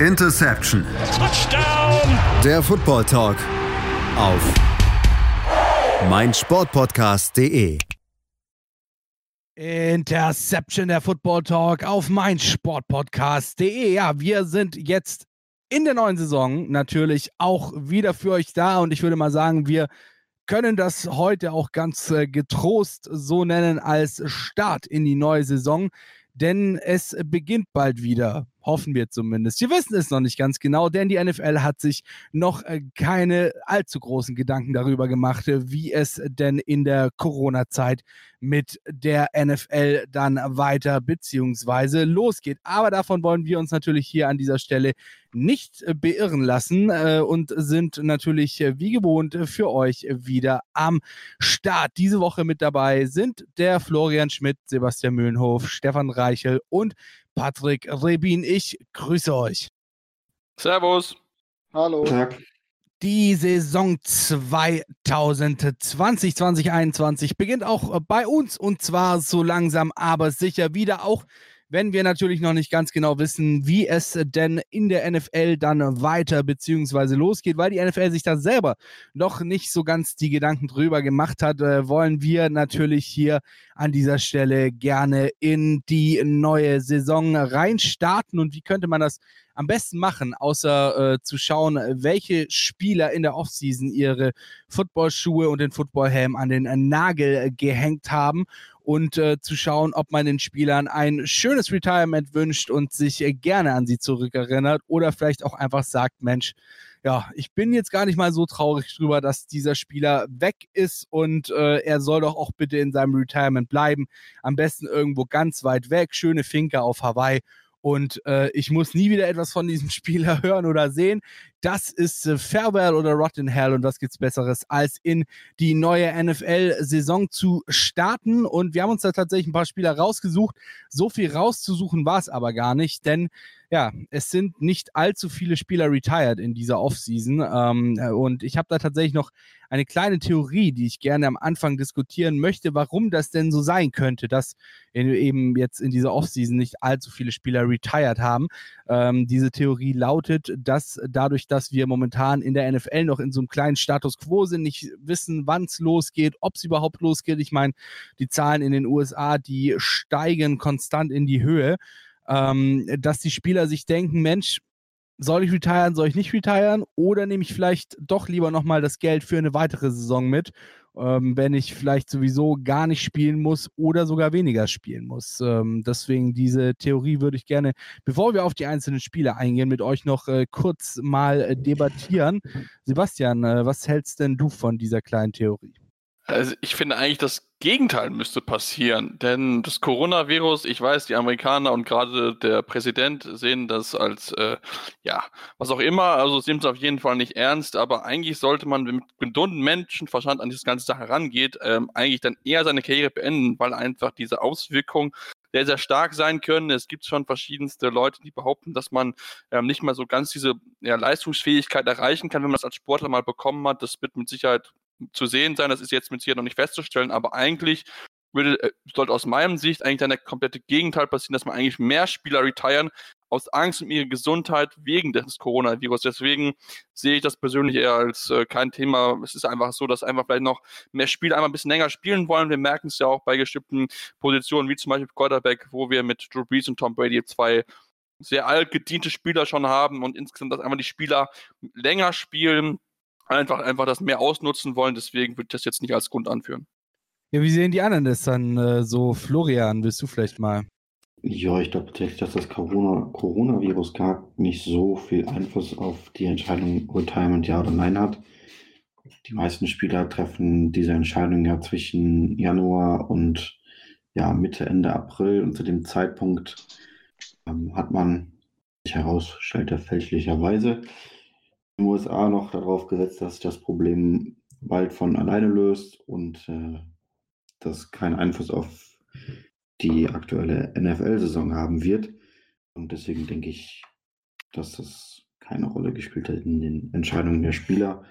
Interception. Touchdown. Der Football Talk auf meinsportpodcast.de. Interception der Football Talk auf meinsportpodcast.de. Ja, wir sind jetzt in der neuen Saison natürlich auch wieder für euch da und ich würde mal sagen, wir können das heute auch ganz äh, getrost so nennen als Start in die neue Saison, denn es beginnt bald wieder. Hoffen wir zumindest. Wir wissen es noch nicht ganz genau, denn die NFL hat sich noch äh, keine allzu großen Gedanken darüber gemacht, äh, wie es denn in der Corona-Zeit mit der NFL dann weiter beziehungsweise losgeht. Aber davon wollen wir uns natürlich hier an dieser Stelle nicht äh, beirren lassen äh, und sind natürlich äh, wie gewohnt für euch wieder am Start. Diese Woche mit dabei sind der Florian Schmidt, Sebastian Mühlenhof, Stefan Reichel und Patrick Rebin. Ich grüße euch. Servus. Hallo. Tag. Die Saison 2020, 2021 beginnt auch bei uns und zwar so langsam, aber sicher wieder auch wenn wir natürlich noch nicht ganz genau wissen, wie es denn in der NFL dann weiter beziehungsweise losgeht, weil die NFL sich da selber noch nicht so ganz die Gedanken drüber gemacht hat, äh, wollen wir natürlich hier an dieser Stelle gerne in die neue Saison reinstarten. Und wie könnte man das am besten machen, außer äh, zu schauen, welche Spieler in der Offseason ihre Footballschuhe und den Footballhelm an den Nagel gehängt haben und äh, zu schauen, ob man den Spielern ein schönes Retirement wünscht und sich äh, gerne an sie zurückerinnert oder vielleicht auch einfach sagt, Mensch, ja, ich bin jetzt gar nicht mal so traurig drüber, dass dieser Spieler weg ist und äh, er soll doch auch bitte in seinem Retirement bleiben. Am besten irgendwo ganz weit weg, schöne Finke auf Hawaii und äh, ich muss nie wieder etwas von diesem Spieler hören oder sehen. Das ist äh, Farewell oder Rotten Hell und was gibt's Besseres, als in die neue NFL-Saison zu starten. Und wir haben uns da tatsächlich ein paar Spieler rausgesucht. So viel rauszusuchen war es aber gar nicht, denn ja, es sind nicht allzu viele Spieler retired in dieser Offseason. Ähm, äh, und ich habe da tatsächlich noch eine kleine Theorie, die ich gerne am Anfang diskutieren möchte, warum das denn so sein könnte, dass eben jetzt in dieser Offseason nicht allzu viele Spieler retired haben. Ähm, diese Theorie lautet, dass dadurch, dass wir momentan in der NFL noch in so einem kleinen Status quo sind, nicht wissen, wann es losgeht, ob es überhaupt losgeht. Ich meine, die Zahlen in den USA, die steigen konstant in die Höhe ähm, dass die Spieler sich denken, Mensch, soll ich retiren, soll ich nicht retiren oder nehme ich vielleicht doch lieber nochmal das Geld für eine weitere Saison mit, ähm, wenn ich vielleicht sowieso gar nicht spielen muss oder sogar weniger spielen muss. Ähm, deswegen diese Theorie würde ich gerne, bevor wir auf die einzelnen Spiele eingehen, mit euch noch äh, kurz mal äh, debattieren. Sebastian, äh, was hältst denn du von dieser kleinen Theorie? Also ich finde eigentlich, das Gegenteil müsste passieren. Denn das Coronavirus, ich weiß, die Amerikaner und gerade der Präsident sehen das als, äh, ja, was auch immer, also sehen es auf jeden Fall nicht ernst, aber eigentlich sollte man mit gesundem Menschenverstand an dieses ganze Sache herangeht, ähm, eigentlich dann eher seine Karriere beenden, weil einfach diese Auswirkungen sehr, sehr stark sein können. Es gibt schon verschiedenste Leute, die behaupten, dass man ähm, nicht mal so ganz diese ja, Leistungsfähigkeit erreichen kann, wenn man das als Sportler mal bekommen hat. Das wird mit Sicherheit zu sehen sein. Das ist jetzt mit hier noch nicht festzustellen, aber eigentlich würde, äh, sollte aus meinem Sicht eigentlich dann der komplette Gegenteil passieren, dass man eigentlich mehr Spieler retiren aus Angst um ihre Gesundheit wegen des Coronavirus. Deswegen sehe ich das persönlich eher als äh, kein Thema. Es ist einfach so, dass einfach vielleicht noch mehr Spieler einmal ein bisschen länger spielen wollen. Wir merken es ja auch bei bestimmten Positionen, wie zum Beispiel Quarterback, wo wir mit Drew Brees und Tom Brady zwei sehr alt gediente Spieler schon haben und insgesamt, dass einmal die Spieler länger spielen, einfach, einfach das mehr ausnutzen wollen. Deswegen würde ich das jetzt nicht als Grund anführen. Ja, wie sehen die anderen das dann äh, so? Florian, willst du vielleicht mal? Ja, ich glaube tatsächlich, dass das Corona Coronavirus gar nicht so viel Einfluss auf die Entscheidung Retirement ja oder nein hat. Die meisten Spieler treffen diese Entscheidung ja zwischen Januar und ja, Mitte, Ende April und zu dem Zeitpunkt ähm, hat man sich herausstellte fälschlicherweise den USA noch darauf gesetzt, dass sich das Problem bald von alleine löst und äh, das keinen Einfluss auf die aktuelle NFL-Saison haben wird. Und deswegen denke ich, dass das keine Rolle gespielt hat in den Entscheidungen der Spieler.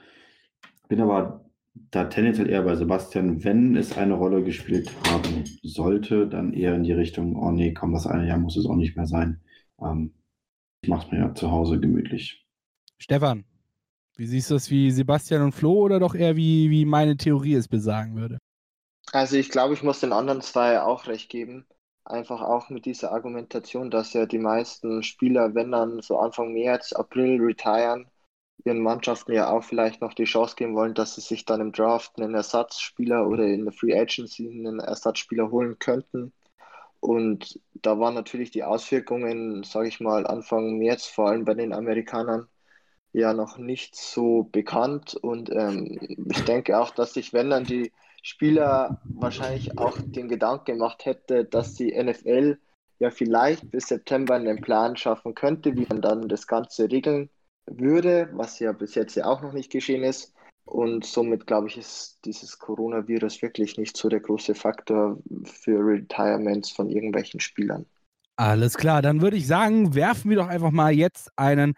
Bin aber da tendenziell eher bei Sebastian, wenn es eine Rolle gespielt haben sollte, dann eher in die Richtung, oh nee, komm, das eine Jahr muss es auch nicht mehr sein. Ähm, ich mache es mir ja zu Hause gemütlich. Stefan, wie siehst du das wie Sebastian und Flo oder doch eher wie, wie meine Theorie es besagen würde? Also ich glaube, ich muss den anderen zwei auch recht geben. Einfach auch mit dieser Argumentation, dass ja die meisten Spieler, wenn dann so Anfang März, April retiren, ihren Mannschaften ja auch vielleicht noch die Chance geben wollen, dass sie sich dann im Draft einen Ersatzspieler oder in der Free Agency einen Ersatzspieler holen könnten. Und da waren natürlich die Auswirkungen, sage ich mal, Anfang März, vor allem bei den Amerikanern, ja noch nicht so bekannt. Und ähm, ich denke auch, dass sich, wenn dann die Spieler wahrscheinlich auch den Gedanken gemacht hätte, dass die NFL ja vielleicht bis September einen Plan schaffen könnte, wie man dann das Ganze regeln würde, was ja bis jetzt ja auch noch nicht geschehen ist. Und somit glaube ich, ist dieses Coronavirus wirklich nicht so der große Faktor für Retirements von irgendwelchen Spielern. Alles klar, dann würde ich sagen, werfen wir doch einfach mal jetzt einen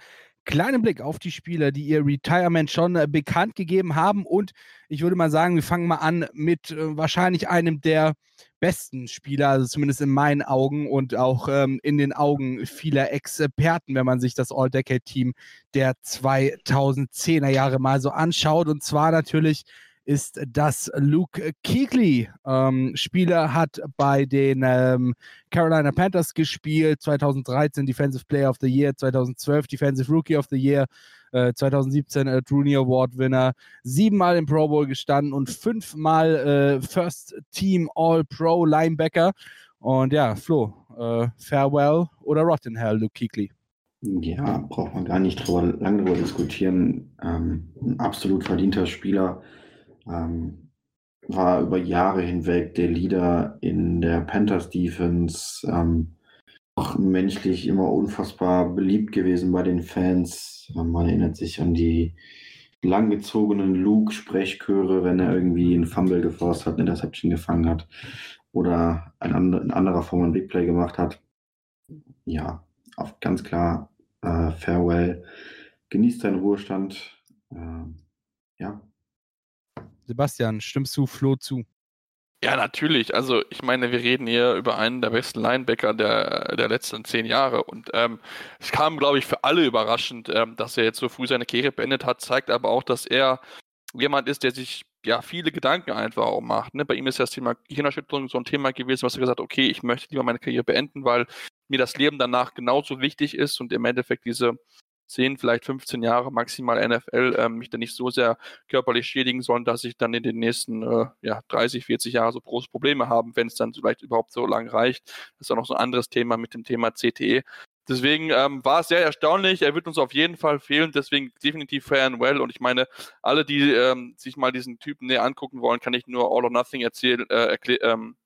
kleinen Blick auf die Spieler, die ihr Retirement schon äh, bekannt gegeben haben. Und ich würde mal sagen, wir fangen mal an mit äh, wahrscheinlich einem der besten Spieler, also zumindest in meinen Augen und auch ähm, in den Augen vieler Experten, wenn man sich das All-Decade-Team der 2010er Jahre mal so anschaut. Und zwar natürlich ist das Luke Kuechly. Ähm, Spieler hat bei den ähm, Carolina Panthers gespielt, 2013 Defensive Player of the Year, 2012 Defensive Rookie of the Year, äh, 2017 äh, Rooney Award Winner, siebenmal im Pro Bowl gestanden und fünfmal äh, First Team All Pro Linebacker. Und ja, Flo, äh, Farewell oder Rotten Hell, Luke Kuechly? Ja, braucht man gar nicht drüber, lange drüber diskutieren. Ähm, ein absolut verdienter Spieler ähm, war über Jahre hinweg der Leader in der Panthers Defense. Ähm, auch menschlich immer unfassbar beliebt gewesen bei den Fans. Ähm, man erinnert sich an die langgezogenen Luke-Sprechchöre, wenn er irgendwie einen Fumble geforst hat, eine Interception gefangen hat oder in anderer Form ein Big Play gemacht hat. Ja, auf ganz klar äh, Farewell. Genießt seinen Ruhestand. Äh, ja, Sebastian, stimmst du Flo zu? Ja, natürlich. Also ich meine, wir reden hier über einen der besten Linebacker der, der letzten zehn Jahre. Und ähm, es kam, glaube ich, für alle überraschend, ähm, dass er jetzt so früh seine Karriere beendet hat, zeigt aber auch, dass er jemand ist, der sich ja viele Gedanken einfach auch macht. Ne? Bei ihm ist ja das Thema Gehirnerschütterung so ein Thema gewesen, was er gesagt hat, okay, ich möchte lieber meine Karriere beenden, weil mir das Leben danach genauso wichtig ist und im Endeffekt diese 10, vielleicht 15 Jahre maximal NFL äh, mich dann nicht so sehr körperlich schädigen sollen, dass ich dann in den nächsten äh, ja, 30, 40 Jahren so große Probleme haben, wenn es dann vielleicht überhaupt so lang reicht. Das ist auch noch so ein anderes Thema mit dem Thema CTE. Deswegen ähm, war es sehr erstaunlich. Er wird uns auf jeden Fall fehlen. Deswegen definitiv fair and well. Und ich meine, alle, die ähm, sich mal diesen Typen näher angucken wollen, kann ich nur All or Nothing erzählen, äh, ähm,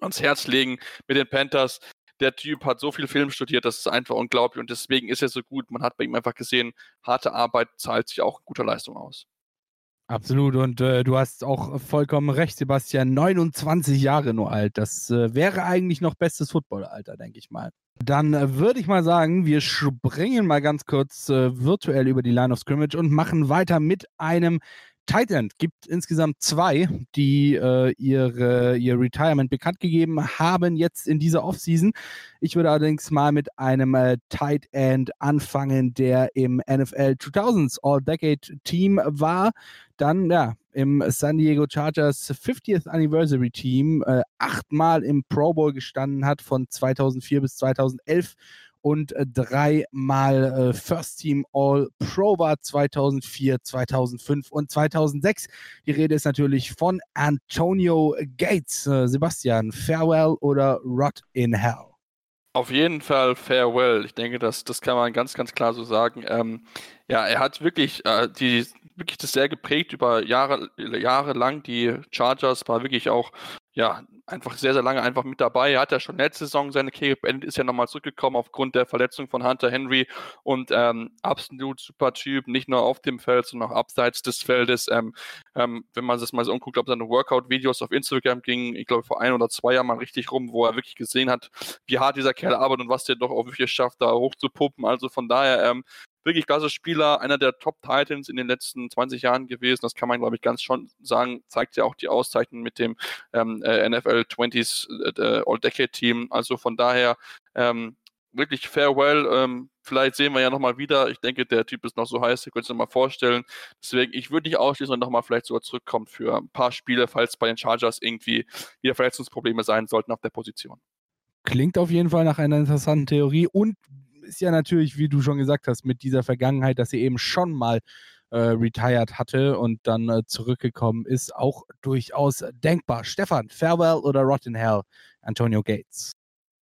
ans Herz legen mit den Panthers der Typ hat so viel Film studiert, das ist einfach unglaublich und deswegen ist er so gut. Man hat bei ihm einfach gesehen, harte Arbeit zahlt sich auch in guter Leistung aus. Absolut und äh, du hast auch vollkommen recht, Sebastian. 29 Jahre nur alt. Das äh, wäre eigentlich noch bestes Footballalter, denke ich mal. Dann äh, würde ich mal sagen, wir springen mal ganz kurz äh, virtuell über die Line of Scrimmage und machen weiter mit einem Tight End gibt insgesamt zwei, die äh, ihre, ihr Retirement bekannt gegeben haben jetzt in dieser Offseason. Ich würde allerdings mal mit einem äh, Tight End anfangen, der im NFL 2000s All-Decade Team war. Dann ja, im San Diego Chargers 50th Anniversary Team äh, achtmal im Pro Bowl gestanden hat von 2004 bis 2011 und äh, dreimal äh, First Team All Pro war 2004, 2005 und 2006. Die Rede ist natürlich von Antonio Gates. Äh, Sebastian, Farewell oder Rot in Hell? Auf jeden Fall Farewell. Ich denke, das, das kann man ganz, ganz klar so sagen. Ähm, ja, er hat wirklich äh, die wirklich das sehr geprägt über Jahre, Jahre lang. Die Chargers war wirklich auch ja, einfach sehr, sehr lange einfach mit dabei. Er hat ja schon letzte Saison seine Karriere beendet, ist ja nochmal zurückgekommen aufgrund der Verletzung von Hunter Henry und ähm, absolut super Typ, nicht nur auf dem Feld, sondern auch abseits des Feldes. Ähm, ähm, wenn man sich mal so umguckt, ob seine Workout-Videos auf Instagram gingen, ich glaube vor ein oder zwei Jahren mal richtig rum, wo er wirklich gesehen hat, wie hart dieser Kerl arbeitet und was der doch auch wirklich schafft, da hochzupuppen. Also von daher ähm, wirklich klasse Spieler, einer der Top-Titans in den letzten 20 Jahren gewesen. Das kann man, glaube ich, ganz schon sagen. Zeigt ja auch die Auszeichnung mit dem ähm, äh, NFL 20s äh, All-Decade-Team. Also von daher, ähm, wirklich farewell. Ähm, vielleicht sehen wir ja nochmal wieder. Ich denke, der Typ ist noch so heiß, ihr könnt es noch mal vorstellen. Deswegen, ich würde nicht ausschließen und nochmal vielleicht sogar zurückkommen für ein paar Spiele, falls bei den Chargers irgendwie wieder Verletzungsprobleme sein sollten auf der Position. Klingt auf jeden Fall nach einer interessanten Theorie und ist ja natürlich, wie du schon gesagt hast, mit dieser Vergangenheit, dass sie eben schon mal äh, retired hatte und dann äh, zurückgekommen ist, auch durchaus denkbar. Stefan, Farewell oder Rotten Hell, Antonio Gates?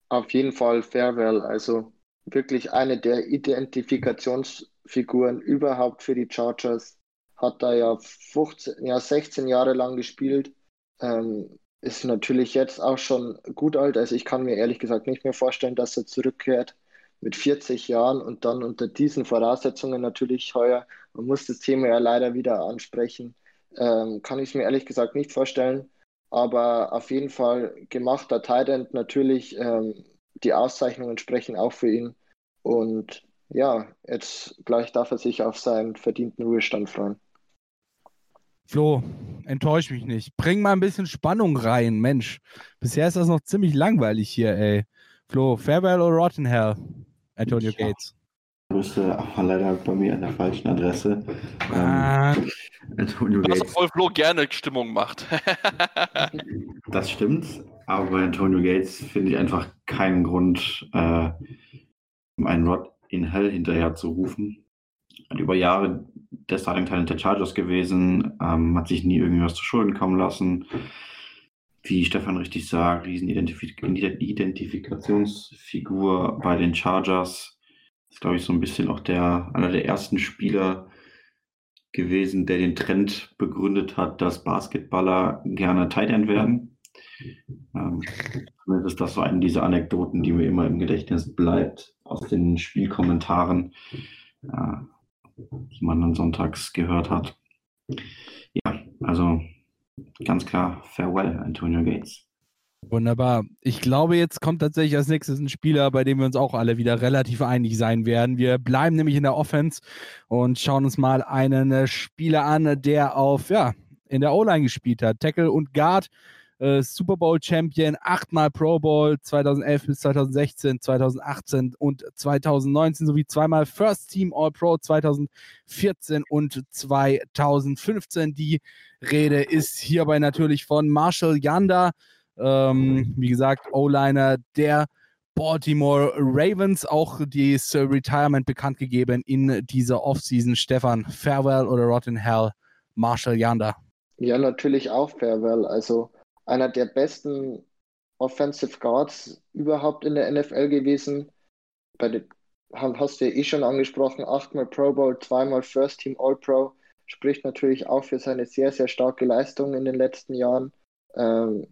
Auf jeden Fall Farewell. Also wirklich eine der Identifikationsfiguren überhaupt für die Chargers. Hat da ja 15, ja 16 Jahre lang gespielt. Ähm, ist natürlich jetzt auch schon gut alt. Also ich kann mir ehrlich gesagt nicht mehr vorstellen, dass er zurückkehrt mit 40 Jahren und dann unter diesen Voraussetzungen natürlich heuer. Man muss das Thema ja leider wieder ansprechen. Ähm, kann ich mir ehrlich gesagt nicht vorstellen. Aber auf jeden Fall gemachter Titan natürlich. Ähm, die Auszeichnungen sprechen auch für ihn. Und ja, jetzt gleich darf er sich auf seinen verdienten Ruhestand freuen. Flo, enttäusch mich nicht. Bring mal ein bisschen Spannung rein, Mensch. Bisher ist das noch ziemlich langweilig hier, ey. Flo, Farewell or Rotten Hell? Antonio ja. Gates. Du bist äh, aber leider bei mir an der falschen Adresse. Ah. Ähm, Antonio Gates. Was voll Flo gerne Stimmung macht. das stimmt, aber bei Antonio Gates finde ich einfach keinen Grund, äh, um einen Rod in Hell hinterher zu rufen. Hat über Jahre der Starting Talent der Chargers gewesen, ähm, hat sich nie irgendwas zu Schulden kommen lassen. Wie Stefan richtig sagt, Riesenidentifikationsfigur bei den Chargers. Ist, glaube ich, so ein bisschen auch der, einer der ersten Spieler gewesen, der den Trend begründet hat, dass Basketballer gerne Tight End werden. Ähm, zumindest ist das so eine dieser Anekdoten, die mir immer im Gedächtnis bleibt aus den Spielkommentaren. Äh, die man dann sonntags gehört hat. Ja, also ganz klar, farewell, Antonio Gates. Wunderbar. Ich glaube, jetzt kommt tatsächlich als nächstes ein Spieler, bei dem wir uns auch alle wieder relativ einig sein werden. Wir bleiben nämlich in der Offense und schauen uns mal einen Spieler an, der auf, ja, in der O-Line gespielt hat. Tackle und Guard äh, Super Bowl Champion, achtmal Pro Bowl 2011 bis 2016, 2018 und 2019 sowie zweimal First Team All Pro 2014 und 2015. Die Rede ist hierbei natürlich von Marshall Yanda, ähm, wie gesagt, O-Liner der Baltimore Ravens auch das Retirement bekannt gegeben in dieser Offseason. Stefan, Farewell oder Rotten Hell, Marshall Yanda? Ja, natürlich auch Farewell. Also einer der besten Offensive Guards überhaupt in der NFL gewesen. Bei den, hast du ja eh schon angesprochen, achtmal Pro Bowl, zweimal First Team All Pro. Spricht natürlich auch für seine sehr, sehr starke Leistung in den letzten Jahren. Ähm,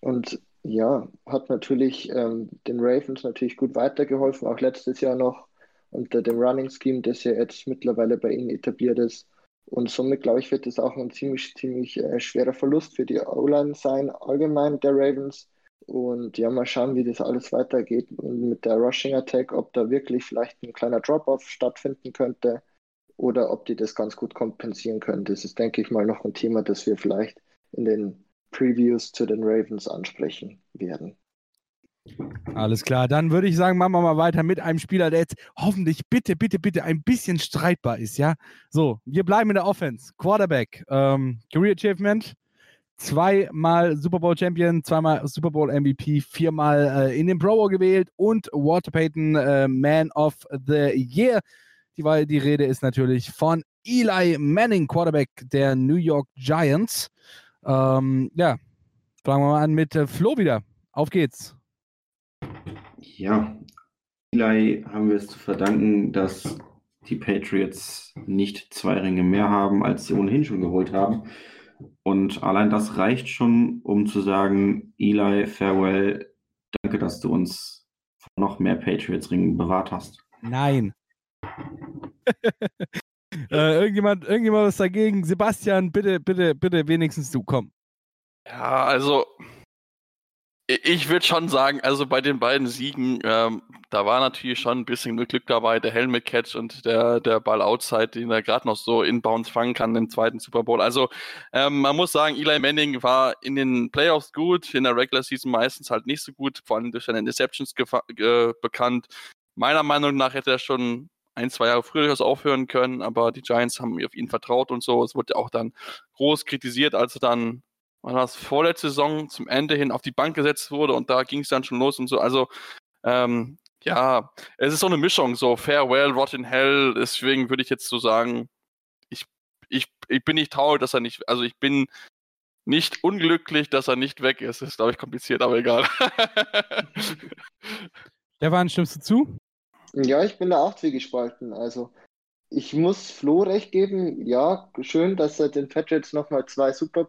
und ja, hat natürlich ähm, den Ravens natürlich gut weitergeholfen, auch letztes Jahr noch unter dem Running Scheme, das ja jetzt mittlerweile bei ihnen etabliert ist. Und somit, glaube ich, wird es auch ein ziemlich, ziemlich äh, schwerer Verlust für die O-Line sein, allgemein der Ravens. Und ja, mal schauen, wie das alles weitergeht mit der Rushing Attack, ob da wirklich vielleicht ein kleiner Drop-off stattfinden könnte oder ob die das ganz gut kompensieren können. Das ist, denke ich mal, noch ein Thema, das wir vielleicht in den Previews zu den Ravens ansprechen werden. Alles klar, dann würde ich sagen, machen wir mal weiter mit einem Spieler, der jetzt hoffentlich bitte, bitte, bitte ein bisschen streitbar ist, ja? So, wir bleiben in der Offense. Quarterback, ähm, Career Achievement, zweimal Super Bowl Champion, zweimal Super Bowl MVP, viermal äh, in den Pro Bowl gewählt und Walter Payton äh, Man of the Year. Die, die Rede ist natürlich von Eli Manning, Quarterback der New York Giants. Ähm, ja, fangen wir mal an mit äh, Flo wieder. Auf geht's. Ja, Eli haben wir es zu verdanken, dass die Patriots nicht zwei Ringe mehr haben, als sie ohnehin schon geholt haben. Und allein das reicht schon, um zu sagen, Eli, farewell, danke, dass du uns vor noch mehr Patriots-Ringen bewahrt hast. Nein. äh, irgendjemand, irgendjemand was dagegen? Sebastian, bitte, bitte, bitte, wenigstens du, komm. Ja, also ich würde schon sagen, also bei den beiden Siegen, ähm, da war natürlich schon ein bisschen Glück dabei, der Helmet Catch und der, der Ball Outside, den er gerade noch so inbounds fangen kann im zweiten Super Bowl. Also ähm, man muss sagen, Eli Manning war in den Playoffs gut, in der Regular Season meistens halt nicht so gut, vor allem durch seine Interceptions äh, bekannt. meiner Meinung nach hätte er schon ein, zwei Jahre früher durchaus aufhören können, aber die Giants haben auf ihn vertraut und so. Es wurde auch dann groß kritisiert, als er dann, wann war das, vorletzte Saison zum Ende hin auf die Bank gesetzt wurde und da ging es dann schon los und so. Also, ähm, ja, es ist so eine Mischung, so Farewell, Rotten Hell, deswegen würde ich jetzt so sagen, ich, ich, ich bin nicht traurig, dass er nicht, also ich bin nicht unglücklich, dass er nicht weg ist. Das ist, glaube ich, kompliziert, aber egal. Stefan, stimmst du zu? Ja, ich bin da auch zwiegespalten. Also, ich muss Flo recht geben. Ja, schön, dass er den Patriots nochmal zwei Super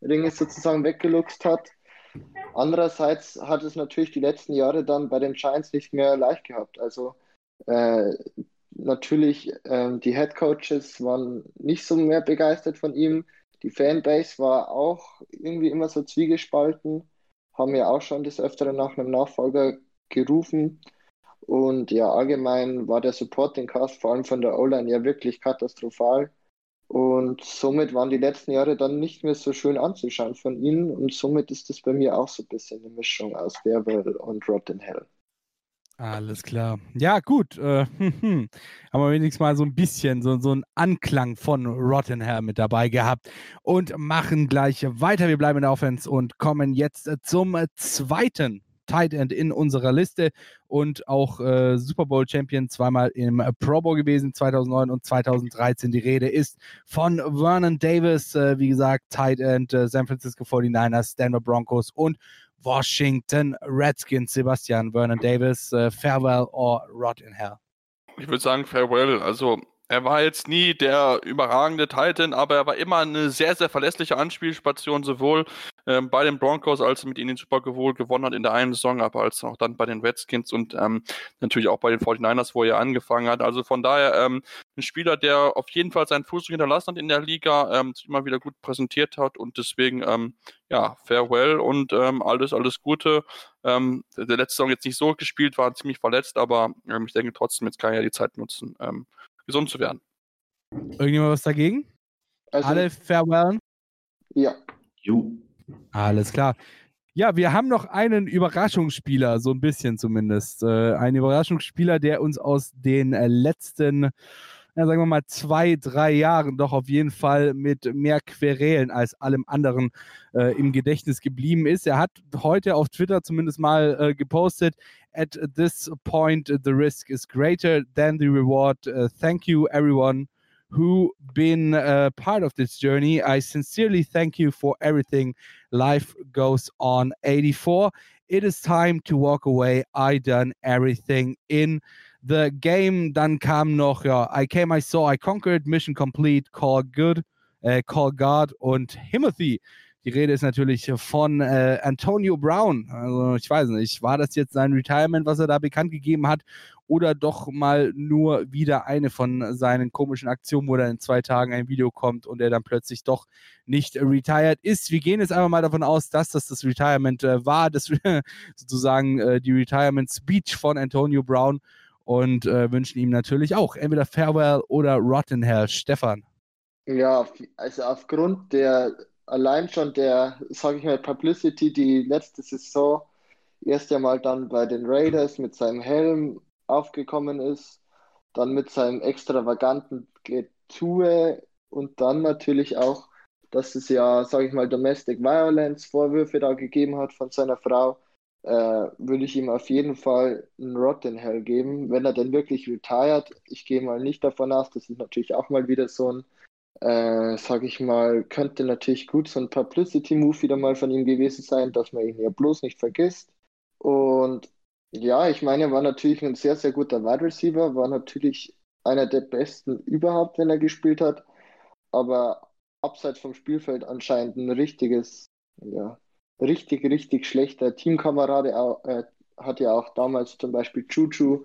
Bowl-Ringe sozusagen weggeluchst hat. Andererseits hat es natürlich die letzten Jahre dann bei den Giants nicht mehr leicht gehabt. Also, äh, natürlich, äh, die Head Coaches waren nicht so mehr begeistert von ihm. Die Fanbase war auch irgendwie immer so zwiegespalten, haben ja auch schon des Öfteren nach einem Nachfolger gerufen. Und ja, allgemein war der Supporting Cast vor allem von der O-Line ja wirklich katastrophal. Und somit waren die letzten Jahre dann nicht mehr so schön anzuschauen von ihnen. Und somit ist das bei mir auch so ein bisschen eine Mischung aus Farewell und Rotten Hell. Alles klar. Ja, gut. Äh, hm, hm. Haben wir wenigstens mal so ein bisschen so, so einen Anklang von Rottenham mit dabei gehabt und machen gleich weiter. Wir bleiben in der Offense und kommen jetzt zum zweiten Tight End in unserer Liste und auch äh, Super Bowl Champion, zweimal im Pro Bowl gewesen, 2009 und 2013. Die Rede ist von Vernon Davis, äh, wie gesagt, Tight End, äh, San Francisco 49ers, Denver Broncos und Washington Redskins, Sebastian Vernon Davis, äh, Farewell or Rot in Hell? Ich würde sagen Farewell. Also er war jetzt nie der überragende Titan, aber er war immer eine sehr, sehr verlässliche Anspielstation, sowohl ähm, bei den Broncos, als er mit ihnen den Super Bowl gewonnen hat in der einen Saison, aber als auch dann bei den Redskins und ähm, natürlich auch bei den 49ers, wo er angefangen hat. Also von daher ähm, ein Spieler, der auf jeden Fall seinen Fuß hinterlassen hat in der Liga, ähm, sich immer wieder gut präsentiert hat und deswegen, ähm, ja, farewell und ähm, alles, alles Gute. Ähm, der, letzte Saison jetzt nicht so gespielt, war ziemlich verletzt, aber ich denke trotzdem, jetzt kann er ja die Zeit nutzen, gesund zu werden. Irgendjemand was dagegen? Also, Alle farewellen? Ja. Jo. Alles klar. Ja, wir haben noch einen Überraschungsspieler, so ein bisschen zumindest. Äh, einen Überraschungsspieler, der uns aus den äh, letzten, ja, sagen wir mal, zwei, drei Jahren doch auf jeden Fall mit mehr Querelen als allem anderen äh, im Gedächtnis geblieben ist. Er hat heute auf Twitter zumindest mal äh, gepostet, at this point the risk is greater than the reward. Uh, thank you everyone who been uh, part of this journey. I sincerely thank you for everything. Life goes on. 84. It is time to walk away. I done everything in the game. Dann kam noch, ja, I came, I saw, I conquered, mission complete, call good, uh, call God und Timothy. Die Rede ist natürlich von äh, Antonio Brown. Also ich weiß nicht, war das jetzt sein Retirement, was er da bekannt gegeben hat, oder doch mal nur wieder eine von seinen komischen Aktionen, wo er in zwei Tagen ein Video kommt und er dann plötzlich doch nicht retired ist. Wir gehen jetzt einfach mal davon aus, dass das das Retirement äh, war, das sozusagen äh, die Retirement Speech von Antonio Brown und äh, wünschen ihm natürlich auch entweder Farewell oder Rotten Hell. Stefan. Ja, also aufgrund der allein schon der, sage ich mal, Publicity, die letzte Saison erst einmal dann bei den Raiders mit seinem Helm aufgekommen ist, dann mit seinem extravaganten Getue und dann natürlich auch, dass es ja, sage ich mal, Domestic Violence Vorwürfe da gegeben hat von seiner Frau, würde ich ihm auf jeden Fall einen Rotten Hell geben, wenn er denn wirklich retired. Ich gehe mal nicht davon aus, das ist natürlich auch mal wieder so ein äh, sag ich mal, könnte natürlich gut so ein Publicity-Move wieder mal von ihm gewesen sein, dass man ihn ja bloß nicht vergisst. Und ja, ich meine, er war natürlich ein sehr, sehr guter Wide Receiver, war natürlich einer der besten überhaupt, wenn er gespielt hat, aber abseits vom Spielfeld anscheinend ein richtiges, ja, richtig, richtig schlechter Teamkamerade. Er äh, hat ja auch damals zum Beispiel Chuchu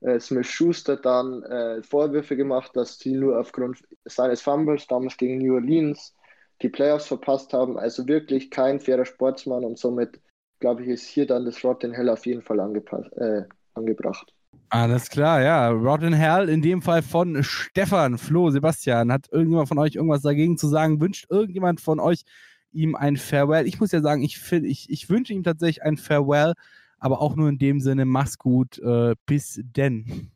äh, Smith Schuster dann äh, Vorwürfe gemacht, dass sie nur aufgrund seines Fumbles damals gegen New Orleans die Playoffs verpasst haben. Also wirklich kein fairer Sportsmann und somit, glaube ich, ist hier dann das Rotten Hell auf jeden Fall äh, angebracht. Alles klar, ja. Rotten Hell in dem Fall von Stefan, Flo, Sebastian. Hat irgendjemand von euch irgendwas dagegen zu sagen? Wünscht irgendjemand von euch ihm ein Farewell? Ich muss ja sagen, ich, ich, ich wünsche ihm tatsächlich ein Farewell aber auch nur in dem Sinne, mach's gut, äh, bis denn.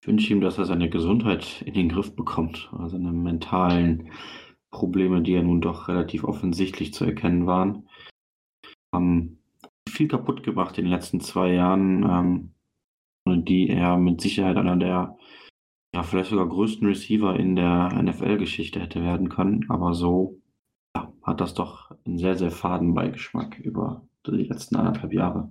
Ich wünsche ihm, dass er seine Gesundheit in den Griff bekommt, also seine mentalen Probleme, die ja nun doch relativ offensichtlich zu erkennen waren. Haben viel kaputt gemacht in den letzten zwei Jahren, ähm, die er mit Sicherheit einer der ja, vielleicht sogar größten Receiver in der NFL-Geschichte hätte werden können. Aber so hat das doch einen sehr, sehr faden Beigeschmack über die letzten anderthalb Jahre.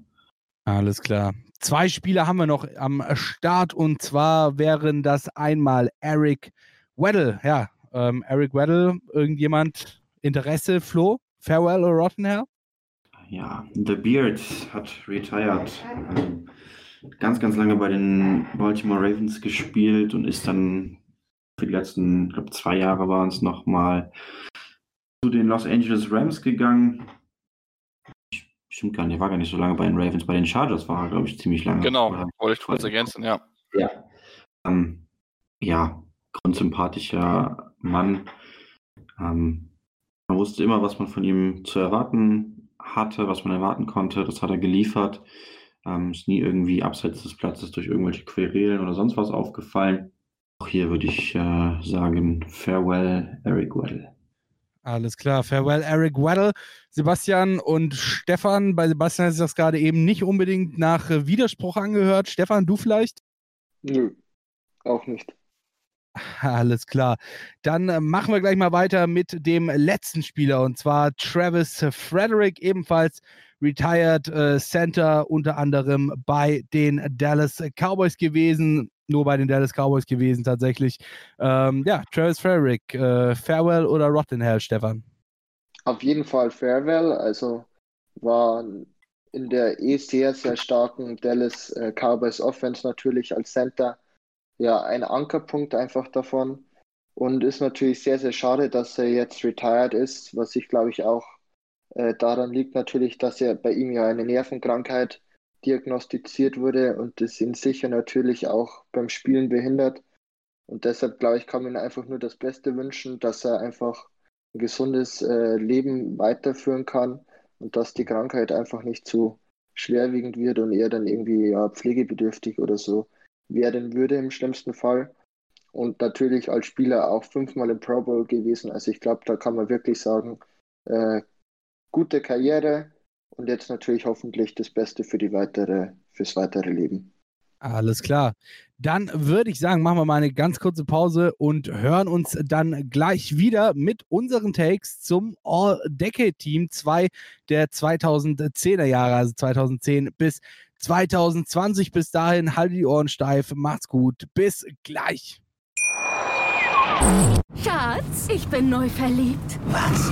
Alles klar. Zwei Spieler haben wir noch am Start und zwar wären das einmal Eric Weddle. Ja, ähm, Eric Weddle, irgendjemand Interesse, Flo? Farewell oder Rottenhell? Ja, The Beard hat retired. Ähm, ganz, ganz lange bei den Baltimore Ravens gespielt und ist dann für die letzten, ich glaube, zwei Jahre waren es nochmal zu den Los Angeles Rams gegangen. Stimmt gar nicht, war gar nicht so lange bei den Ravens. Bei den Chargers war er, glaube ich, ziemlich lange. Genau, wollte ich kurz ergänzen, ja. Ja. Ähm, ja, grundsympathischer Mann. Ähm, man wusste immer, was man von ihm zu erwarten hatte, was man erwarten konnte. Das hat er geliefert. Ähm, ist nie irgendwie abseits des Platzes durch irgendwelche Querelen oder sonst was aufgefallen. Auch hier würde ich äh, sagen, farewell, Eric Weddle. Alles klar, farewell, Eric Weddle. Sebastian und Stefan. Bei Sebastian hat sich das gerade eben nicht unbedingt nach äh, Widerspruch angehört. Stefan, du vielleicht? Nö, auch nicht. Alles klar. Dann äh, machen wir gleich mal weiter mit dem letzten Spieler und zwar Travis Frederick, ebenfalls Retired äh, Center, unter anderem bei den Dallas Cowboys gewesen. Nur bei den Dallas Cowboys gewesen tatsächlich. Ähm, ja, Travis Frederick, äh, Farewell oder Rottenhell, Stefan? Auf jeden Fall Farewell. Also war in der eh sehr, sehr starken Dallas äh, Cowboys Offense natürlich als Center ja ein Ankerpunkt einfach davon. Und ist natürlich sehr, sehr schade, dass er jetzt retired ist, was ich glaube ich auch äh, daran liegt natürlich, dass er bei ihm ja eine Nervenkrankheit diagnostiziert wurde und das ihn sicher natürlich auch beim Spielen behindert. Und deshalb glaube ich, kann man einfach nur das Beste wünschen, dass er einfach ein gesundes äh, Leben weiterführen kann und dass die Krankheit einfach nicht zu schwerwiegend wird und er dann irgendwie ja, pflegebedürftig oder so werden würde im schlimmsten Fall. Und natürlich als Spieler auch fünfmal im Pro Bowl gewesen. Also ich glaube, da kann man wirklich sagen, äh, gute Karriere und jetzt natürlich hoffentlich das Beste für die weitere, fürs weitere Leben. Alles klar. Dann würde ich sagen, machen wir mal eine ganz kurze Pause und hören uns dann gleich wieder mit unseren Takes zum All-Decade-Team 2 der 2010er Jahre, also 2010 bis 2020. Bis dahin, halte die Ohren steif, macht's gut, bis gleich. Schatz, ich bin neu verliebt. Was?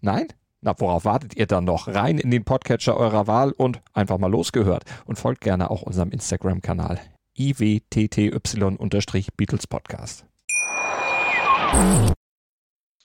Nein? Na, worauf wartet ihr dann noch? Rein in den Podcatcher eurer Wahl und einfach mal losgehört. Und folgt gerne auch unserem Instagram-Kanal iwtty-Beatles Podcast.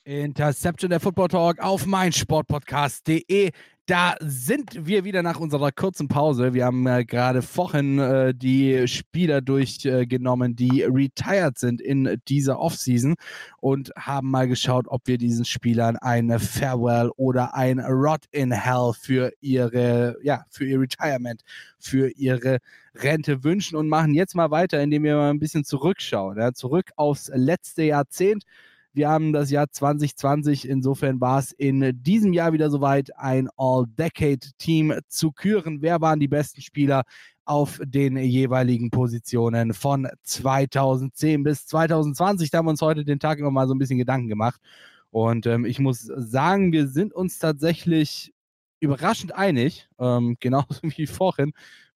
Interception der Football Talk auf meinsportpodcast.de. Da sind wir wieder nach unserer kurzen Pause. Wir haben äh, gerade vorhin äh, die Spieler durchgenommen, äh, die retired sind in dieser Offseason und haben mal geschaut, ob wir diesen Spielern eine Farewell oder ein Rot in Hell für ihre, ja, für ihr Retirement, für ihre Rente wünschen und machen jetzt mal weiter, indem wir mal ein bisschen zurückschauen. Ja, zurück aufs letzte Jahrzehnt. Wir haben das Jahr 2020, insofern war es in diesem Jahr wieder soweit, ein All-Decade-Team zu küren. Wer waren die besten Spieler auf den jeweiligen Positionen von 2010 bis 2020? Da haben wir uns heute den Tag immer mal so ein bisschen Gedanken gemacht. Und ähm, ich muss sagen, wir sind uns tatsächlich überraschend einig, ähm, genauso wie vorhin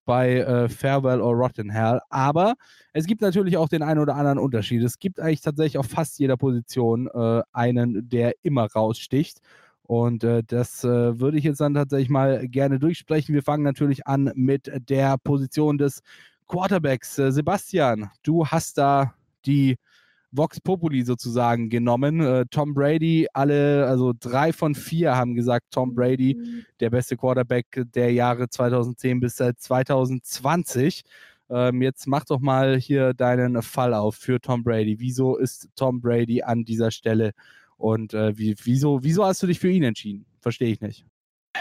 bei äh, Farewell or Rotten Hell. Aber es gibt natürlich auch den einen oder anderen Unterschied. Es gibt eigentlich tatsächlich auf fast jeder Position äh, einen, der immer raussticht. Und äh, das äh, würde ich jetzt dann tatsächlich mal gerne durchsprechen. Wir fangen natürlich an mit der Position des Quarterbacks. Äh, Sebastian, du hast da die Vox Populi sozusagen genommen. Äh, Tom Brady, alle, also drei von vier haben gesagt, Tom Brady, mhm. der beste Quarterback der Jahre 2010 bis 2020. Ähm, jetzt mach doch mal hier deinen Fall auf für Tom Brady. Wieso ist Tom Brady an dieser Stelle und äh, wie, wieso, wieso hast du dich für ihn entschieden? Verstehe ich nicht.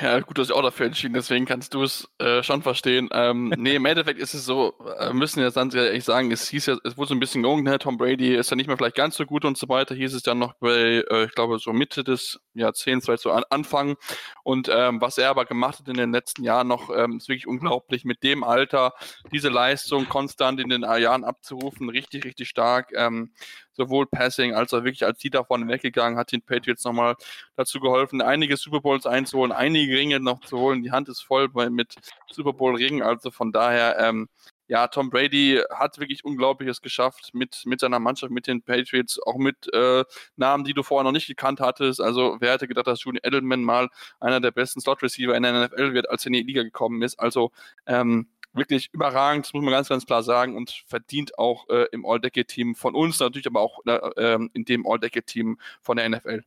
Ja, gut, du hast dich auch dafür entschieden, deswegen kannst du es äh, schon verstehen. Ähm, nee, im Endeffekt ist es so, äh, müssen jetzt ganz ehrlich sagen, es hieß ja, es wurde so ein bisschen geungt, ne? Tom Brady ist ja nicht mehr vielleicht ganz so gut und so weiter, hieß es dann noch bei, äh, ich glaube, so Mitte des Jahrzehnts, vielleicht so an Anfang. Und ähm, was er aber gemacht hat in den letzten Jahren noch, ähm, ist wirklich unglaublich, mit dem Alter diese Leistung konstant in den Jahren abzurufen, richtig, richtig stark. Ähm, sowohl Passing als auch wirklich als die davon weggegangen, hat den Patriots nochmal dazu geholfen, einige Super Bowls einzuholen, einige Ringe noch zu holen. Die Hand ist voll mit Super Bowl Ringen, also von daher, ähm, ja, Tom Brady hat wirklich Unglaubliches geschafft mit, mit seiner Mannschaft, mit den Patriots, auch mit äh, Namen, die du vorher noch nicht gekannt hattest. Also wer hätte gedacht, dass Julian Edelman mal einer der besten Slot-Receiver in der NFL wird, als er in die Liga gekommen ist. Also ähm, wirklich überragend, das muss man ganz, ganz klar sagen und verdient auch äh, im All-Decade-Team von uns, natürlich aber auch äh, in dem All-Decade-Team von der NFL.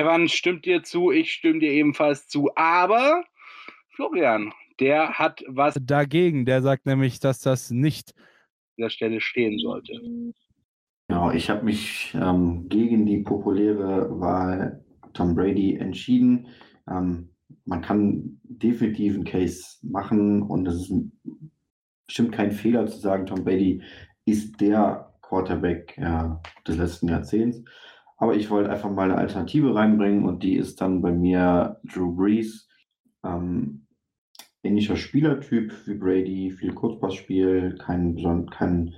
Evan stimmt dir zu, ich stimme dir ebenfalls zu, aber Florian, der hat was dagegen, der sagt nämlich, dass das nicht an der Stelle stehen sollte. Genau, ich habe mich ähm, gegen die populäre Wahl Tom Brady entschieden. Ähm, man kann definitiv einen Case machen und es ist bestimmt kein Fehler zu sagen, Tom Brady ist der Quarterback äh, des letzten Jahrzehnts. Aber ich wollte einfach mal eine Alternative reinbringen und die ist dann bei mir Drew Brees. Ähm, ähnlicher Spielertyp wie Brady, viel Kurzpassspiel, kein, kein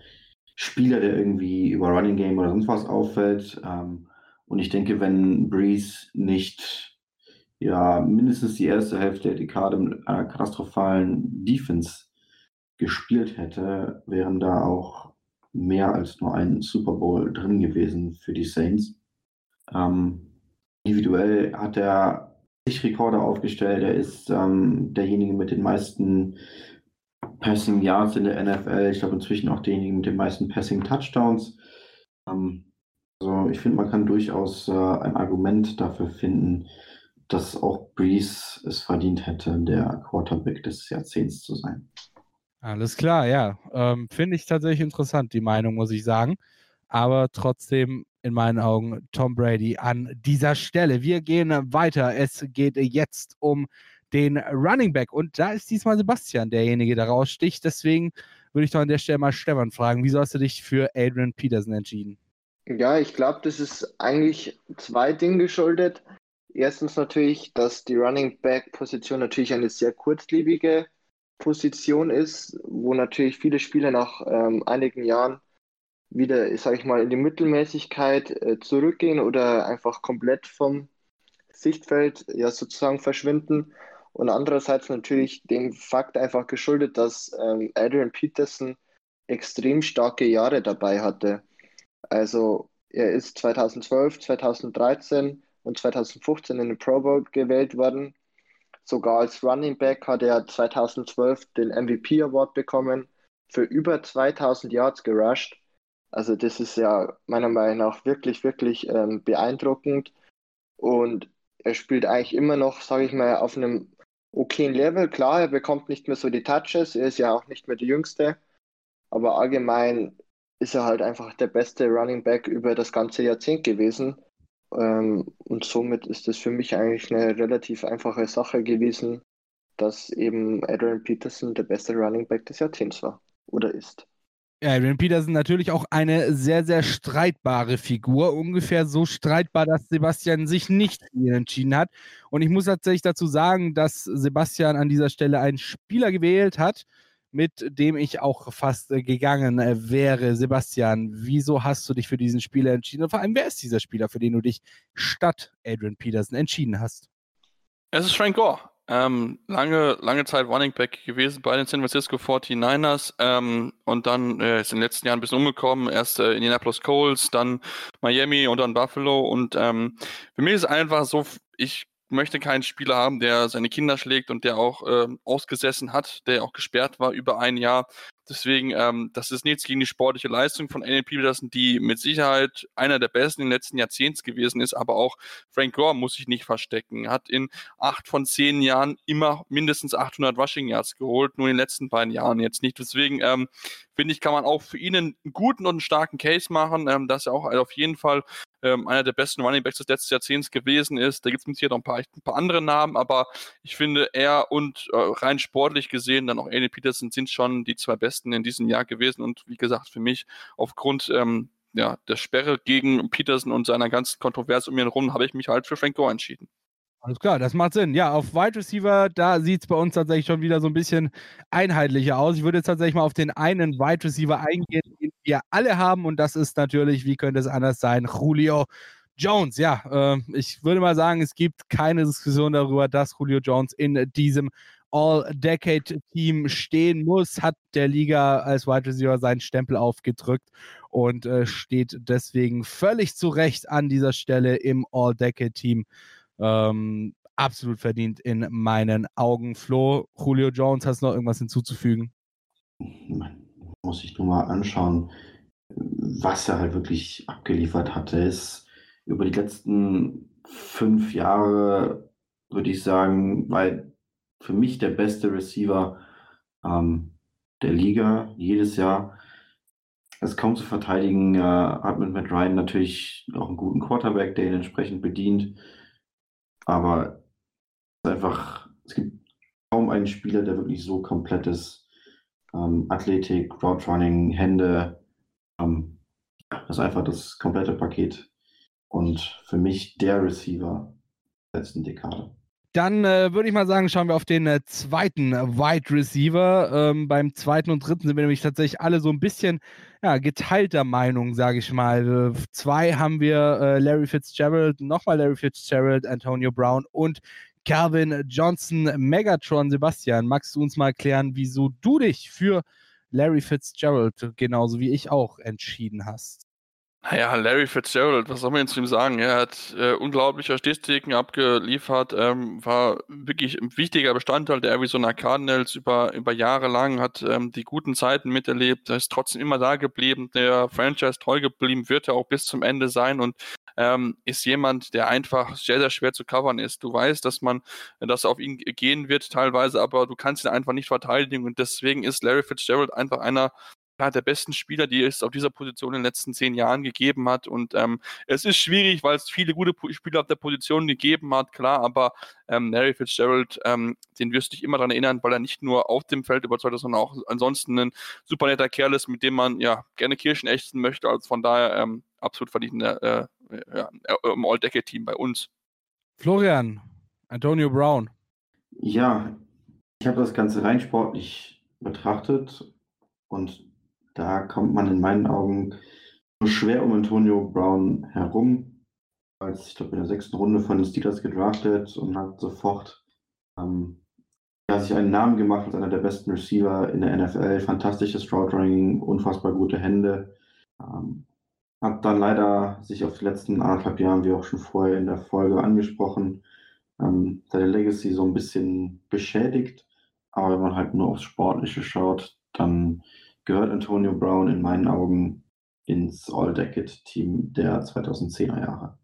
Spieler, der irgendwie über Running Game oder sonst was auffällt. Ähm, und ich denke, wenn Brees nicht ja mindestens die erste Hälfte der Dekade mit einer katastrophalen Defense gespielt hätte, wären da auch mehr als nur ein Super Bowl drin gewesen für die Saints. Ähm, individuell hat er sich Rekorde aufgestellt. Er ist ähm, derjenige mit den meisten Passing Yards in der NFL. Ich glaube inzwischen auch derjenige mit den meisten Passing Touchdowns. Ähm, also ich finde, man kann durchaus äh, ein Argument dafür finden, dass auch Breeze es verdient hätte, der Quarterback des Jahrzehnts zu sein. Alles klar, ja. Ähm, Finde ich tatsächlich interessant, die Meinung, muss ich sagen. Aber trotzdem in meinen Augen Tom Brady an dieser Stelle. Wir gehen weiter. Es geht jetzt um den Running Back. Und da ist diesmal Sebastian derjenige, der raussticht. Deswegen würde ich doch an der Stelle mal Stefan fragen, wieso hast du dich für Adrian Peterson entschieden? Ja, ich glaube, das ist eigentlich zwei Dinge geschuldet. Erstens natürlich, dass die Running Back Position natürlich eine sehr kurzlebige Position ist, wo natürlich viele Spieler nach ähm, einigen Jahren wieder, sage ich mal, in die Mittelmäßigkeit äh, zurückgehen oder einfach komplett vom Sichtfeld ja sozusagen verschwinden. Und andererseits natürlich dem Fakt einfach geschuldet, dass ähm, Adrian Peterson extrem starke Jahre dabei hatte. Also er ist 2012, 2013 und 2015 in den Pro Bowl gewählt worden. Sogar als Running Back hat er 2012 den MVP Award bekommen, für über 2000 Yards gerusht. Also das ist ja meiner Meinung nach wirklich, wirklich ähm, beeindruckend. Und er spielt eigentlich immer noch, sage ich mal, auf einem okayen Level. Klar, er bekommt nicht mehr so die Touches, er ist ja auch nicht mehr der Jüngste. Aber allgemein ist er halt einfach der beste Running Back über das ganze Jahrzehnt gewesen. Ähm, und somit ist es für mich eigentlich eine relativ einfache Sache gewesen, dass eben Adrian Peterson der beste Running Back des Jahrzehnts war oder ist. Adrian Peterson natürlich auch eine sehr, sehr streitbare Figur. Ungefähr so streitbar, dass Sebastian sich nicht entschieden hat. Und ich muss tatsächlich dazu sagen, dass Sebastian an dieser Stelle einen Spieler gewählt hat, mit dem ich auch fast äh, gegangen äh, wäre. Sebastian, wieso hast du dich für diesen Spieler entschieden? Und vor allem, wer ist dieser Spieler, für den du dich statt Adrian Peterson entschieden hast? Es ist Frank Gore. Ähm, lange, lange Zeit Running Back gewesen bei den San Francisco 49ers ähm, und dann äh, ist in den letzten Jahren ein bisschen umgekommen. Erst äh, Indianapolis Colts, dann Miami und dann Buffalo. Und ähm, für mich ist es einfach so, ich möchte keinen Spieler haben, der seine Kinder schlägt und der auch äh, ausgesessen hat, der auch gesperrt war über ein Jahr. Deswegen, ähm, das ist nichts gegen die sportliche Leistung von NLP Peterson, die mit Sicherheit einer der besten in den letzten Jahrzehnts gewesen ist, aber auch Frank Gore muss sich nicht verstecken. Hat in acht von zehn Jahren immer mindestens 800 Rushing Yards geholt, nur in den letzten beiden Jahren jetzt nicht. Deswegen ähm, finde ich, kann man auch für ihn einen guten und einen starken Case machen, ähm, dass er auch auf jeden Fall ähm, einer der besten Running Backs des letzten Jahrzehnts gewesen ist. Da gibt es mit hier noch ein paar, ein paar andere Namen, aber ich finde, er und äh, rein sportlich gesehen dann auch Andy Peterson sind schon die zwei besten in diesem Jahr gewesen und wie gesagt, für mich aufgrund ähm, ja, der Sperre gegen Peterson und seiner ganzen Kontroverse um ihn herum habe ich mich halt für Frank Gore entschieden. Alles klar, das macht Sinn. Ja, auf Wide Receiver, da sieht es bei uns tatsächlich schon wieder so ein bisschen einheitlicher aus. Ich würde jetzt tatsächlich mal auf den einen Wide Receiver eingehen, den wir alle haben. Und das ist natürlich, wie könnte es anders sein, Julio Jones. Ja, äh, ich würde mal sagen, es gibt keine Diskussion darüber, dass Julio Jones in diesem All-Decade-Team stehen muss, hat der Liga als Wide Receiver seinen Stempel aufgedrückt und äh, steht deswegen völlig zu Recht an dieser Stelle im All-Decade-Team. Ähm, absolut verdient in meinen Augen. Flo, Julio Jones, hast du noch irgendwas hinzuzufügen? Muss ich nur mal anschauen, was er halt wirklich abgeliefert hatte. Ist über die letzten fünf Jahre, würde ich sagen, weil für mich der beste Receiver ähm, der Liga jedes Jahr. Es kaum zu verteidigen, äh, hat mit Matt Ryan natürlich auch einen guten Quarterback, der ihn entsprechend bedient. Aber es einfach, es gibt kaum einen Spieler, der wirklich so komplett ist. Ähm, Athletik, Route Running, Hände, ähm, das ist einfach das komplette Paket. Und für mich der Receiver der letzten Dekade. Dann äh, würde ich mal sagen, schauen wir auf den äh, zweiten Wide Receiver. Ähm, beim zweiten und dritten sind wir nämlich tatsächlich alle so ein bisschen ja, geteilter Meinung, sage ich mal. Äh, zwei haben wir äh, Larry Fitzgerald, nochmal Larry Fitzgerald, Antonio Brown und Calvin Johnson, Megatron. Sebastian, magst du uns mal erklären, wieso du dich für Larry Fitzgerald genauso wie ich auch entschieden hast? Naja, Larry Fitzgerald, was soll man jetzt zu ihm sagen? Er hat äh, unglaubliche Statistiken abgeliefert, ähm, war wirklich ein wichtiger Bestandteil der Arizona Cardinals über, über Jahre lang, hat ähm, die guten Zeiten miterlebt, ist trotzdem immer da geblieben, der Franchise treu geblieben, wird er auch bis zum Ende sein und ähm, ist jemand, der einfach sehr, sehr schwer zu covern ist. Du weißt, dass man, dass auf ihn gehen wird teilweise, aber du kannst ihn einfach nicht verteidigen und deswegen ist Larry Fitzgerald einfach einer einer der besten Spieler, die es auf dieser Position in den letzten zehn Jahren gegeben hat. Und ähm, es ist schwierig, weil es viele gute Spieler auf der Position gegeben hat, klar, aber ähm, Larry Fitzgerald, ähm, den wirst du dich immer daran erinnern, weil er nicht nur auf dem Feld überzeugt ist, sondern auch ansonsten ein super netter Kerl ist, mit dem man ja gerne Kirschen ächzen möchte. Also von daher ähm, absolut verdient äh, ja, im All-Decade-Team bei uns. Florian, Antonio Brown. Ja, ich habe das Ganze rein sportlich betrachtet und da kommt man in meinen Augen nur schwer um Antonio Brown herum. Als ich glaube in der sechsten Runde von den Steelers gedraftet und hat sofort ähm, ja, sich einen Namen gemacht als einer der besten Receiver in der NFL. Fantastisches Route Running, unfassbar gute Hände. Ähm, hat dann leider sich auf die letzten anderthalb Jahre, wie auch schon vorher in der Folge angesprochen, ähm, seine Legacy so ein bisschen beschädigt. Aber wenn man halt nur aufs Sportliche schaut, dann gehört Antonio Brown in meinen Augen ins All-Decade-Team der 2010er Jahre.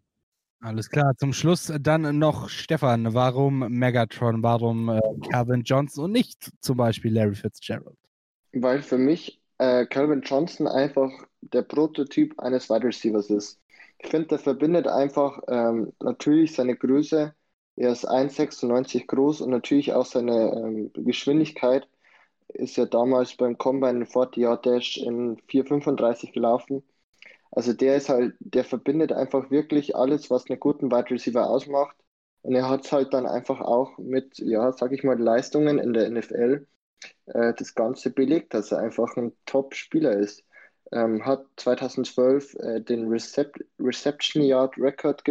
Alles klar, zum Schluss dann noch Stefan. Warum Megatron, warum äh, Calvin Johnson und nicht zum Beispiel Larry Fitzgerald? Weil für mich äh, Calvin Johnson einfach der Prototyp eines Wide Receivers ist. Ich finde, der verbindet einfach ähm, natürlich seine Größe. Er ist 1,96 groß und natürlich auch seine ähm, Geschwindigkeit ist ja damals beim Combine 40 Yard Dash in 4,35 gelaufen. Also der ist halt, der verbindet einfach wirklich alles, was einen guten Wide Receiver ausmacht. Und er hat es halt dann einfach auch mit, ja, sag ich mal, Leistungen in der NFL äh, das Ganze belegt, dass er einfach ein Top-Spieler ist. Ähm, hat 2012 äh, den Recep Reception Yard Record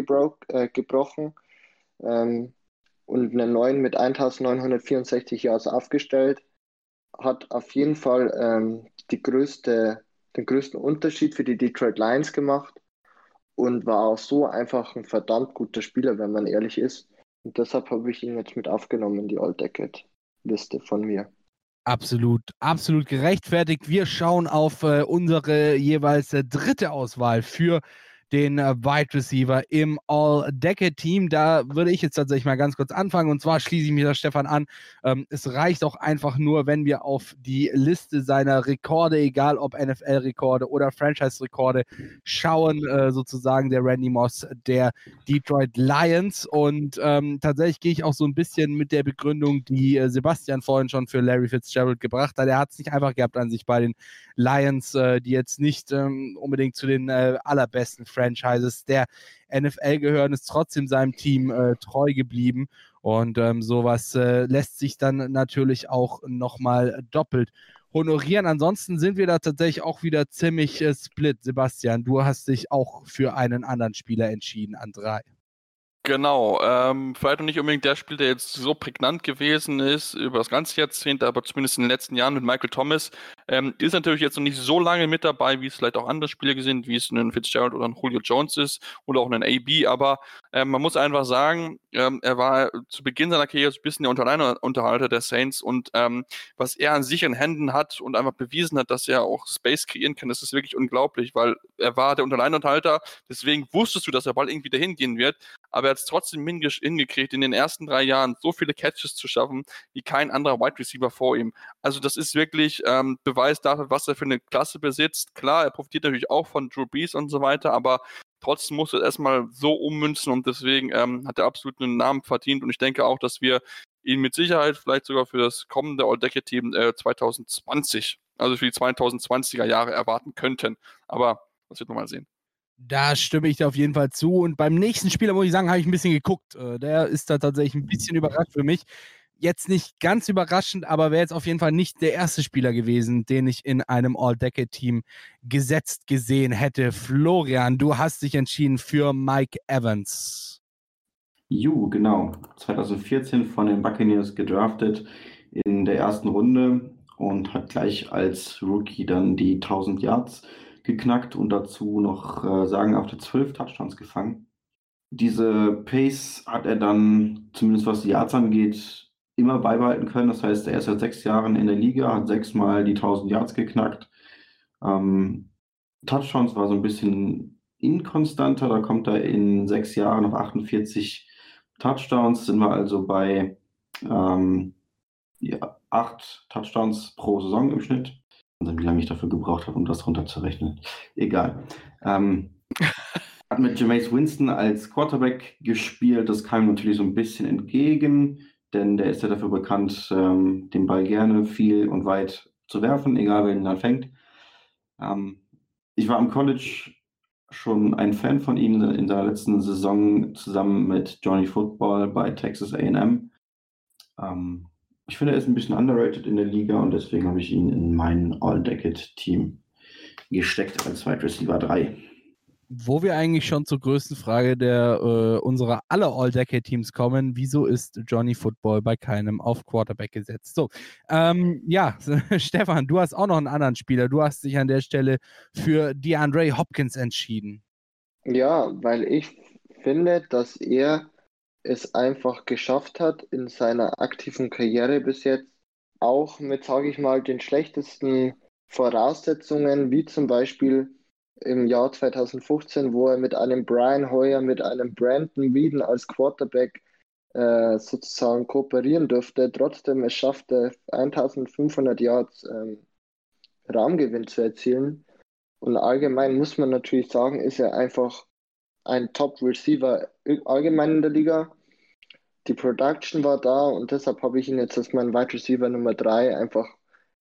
äh, gebrochen ähm, und einen neuen mit 1964 Yards aufgestellt hat auf jeden Fall ähm, die größte, den größten Unterschied für die Detroit Lions gemacht und war auch so einfach ein verdammt guter Spieler, wenn man ehrlich ist. Und deshalb habe ich ihn jetzt mit aufgenommen in die All-Decade-Liste von mir. Absolut, absolut gerechtfertigt. Wir schauen auf äh, unsere jeweils äh, dritte Auswahl für den äh, Wide Receiver im All-Decade-Team. Da würde ich jetzt tatsächlich mal ganz kurz anfangen. Und zwar schließe ich mich da Stefan an. Ähm, es reicht auch einfach nur, wenn wir auf die Liste seiner Rekorde, egal ob NFL-Rekorde oder Franchise-Rekorde, schauen, äh, sozusagen der Randy Moss der Detroit Lions. Und ähm, tatsächlich gehe ich auch so ein bisschen mit der Begründung, die äh, Sebastian vorhin schon für Larry Fitzgerald gebracht hat. Er hat es nicht einfach gehabt an sich bei den Lions, äh, die jetzt nicht ähm, unbedingt zu den äh, allerbesten Franchises der NFL gehören, ist trotzdem seinem Team äh, treu geblieben. Und ähm, sowas äh, lässt sich dann natürlich auch nochmal doppelt honorieren. Ansonsten sind wir da tatsächlich auch wieder ziemlich äh, split. Sebastian, du hast dich auch für einen anderen Spieler entschieden an drei. Genau, ähm, vielleicht noch nicht unbedingt der Spiel, der jetzt so prägnant gewesen ist über das ganze Jahrzehnt, aber zumindest in den letzten Jahren mit Michael Thomas, ähm, ist natürlich jetzt noch nicht so lange mit dabei, wie es vielleicht auch andere Spieler sind, wie es ein Fitzgerald oder ein Julio Jones ist oder auch ein AB, aber ähm, man muss einfach sagen, ähm, er war zu Beginn seiner Karriere so ein bisschen der Unterhalter der Saints und ähm, was er an sicheren Händen hat und einfach bewiesen hat, dass er auch Space kreieren kann, das ist wirklich unglaublich, weil er war der Unterhalter, deswegen wusstest du, dass der Ball irgendwie dahin gehen wird, aber er hat es trotzdem hingekriegt, in den ersten drei Jahren so viele Catches zu schaffen, wie kein anderer Wide Receiver vor ihm. Also das ist wirklich ähm, Beweis dafür, was er für eine Klasse besitzt. Klar, er profitiert natürlich auch von Drew Brees und so weiter, aber trotzdem muss er erstmal so ummünzen und deswegen ähm, hat er absolut einen Namen verdient und ich denke auch, dass wir ihn mit Sicherheit vielleicht sogar für das kommende All-Decade-Team äh, 2020, also für die 2020er Jahre erwarten könnten. Aber das wird man mal sehen. Da stimme ich dir auf jeden Fall zu. Und beim nächsten Spieler, muss ich sagen, habe ich ein bisschen geguckt. Äh, der ist da tatsächlich ein bisschen überrascht für mich. Jetzt nicht ganz überraschend, aber wäre jetzt auf jeden Fall nicht der erste Spieler gewesen, den ich in einem All-Decade-Team gesetzt gesehen hätte. Florian, du hast dich entschieden für Mike Evans. Ju, genau. 2014 von den Buccaneers gedraftet in der ersten Runde und hat gleich als Rookie dann die 1000 Yards geknackt und dazu noch äh, sagenhafte zwölf Touchdowns gefangen. Diese Pace hat er dann, zumindest was die Yards angeht, immer beibehalten können. Das heißt, er ist seit sechs Jahren in der Liga, hat sechsmal die 1000 Yards geknackt. Ähm, Touchdowns war so ein bisschen inkonstanter. Da kommt er in sechs Jahren auf 48 Touchdowns. Sind wir also bei ähm, ja, acht Touchdowns pro Saison im Schnitt. Also wie lange ich dafür gebraucht habe, um das runterzurechnen. Egal. Ähm, hat mit Jameis Winston als Quarterback gespielt. Das kam natürlich so ein bisschen entgegen, denn der ist ja dafür bekannt, ähm, den Ball gerne viel und weit zu werfen, egal wer ihn dann fängt. Ähm, ich war am College schon ein Fan von ihm in seiner letzten Saison zusammen mit Johnny Football bei Texas AM. Ähm, ich finde, er ist ein bisschen underrated in der Liga und deswegen habe ich ihn in mein All-Decade-Team gesteckt als Wide Receiver 3. Wo wir eigentlich schon zur größten Frage der äh, unserer aller All-Decade-Teams kommen, wieso ist Johnny Football bei keinem auf Quarterback gesetzt? So, ähm, ja, Stefan, du hast auch noch einen anderen Spieler. Du hast dich an der Stelle für DeAndre Hopkins entschieden. Ja, weil ich finde, dass er es einfach geschafft hat, in seiner aktiven Karriere bis jetzt auch mit, sage ich mal, den schlechtesten Voraussetzungen, wie zum Beispiel im Jahr 2015, wo er mit einem Brian Hoyer, mit einem Brandon Whedon als Quarterback äh, sozusagen kooperieren durfte, trotzdem es schaffte, 1500 Yards ähm, Raumgewinn zu erzielen. Und allgemein muss man natürlich sagen, ist er einfach ein Top-Receiver allgemein in der Liga. Die Production war da und deshalb habe ich ihn jetzt als mein Wide Receiver Nummer 3 einfach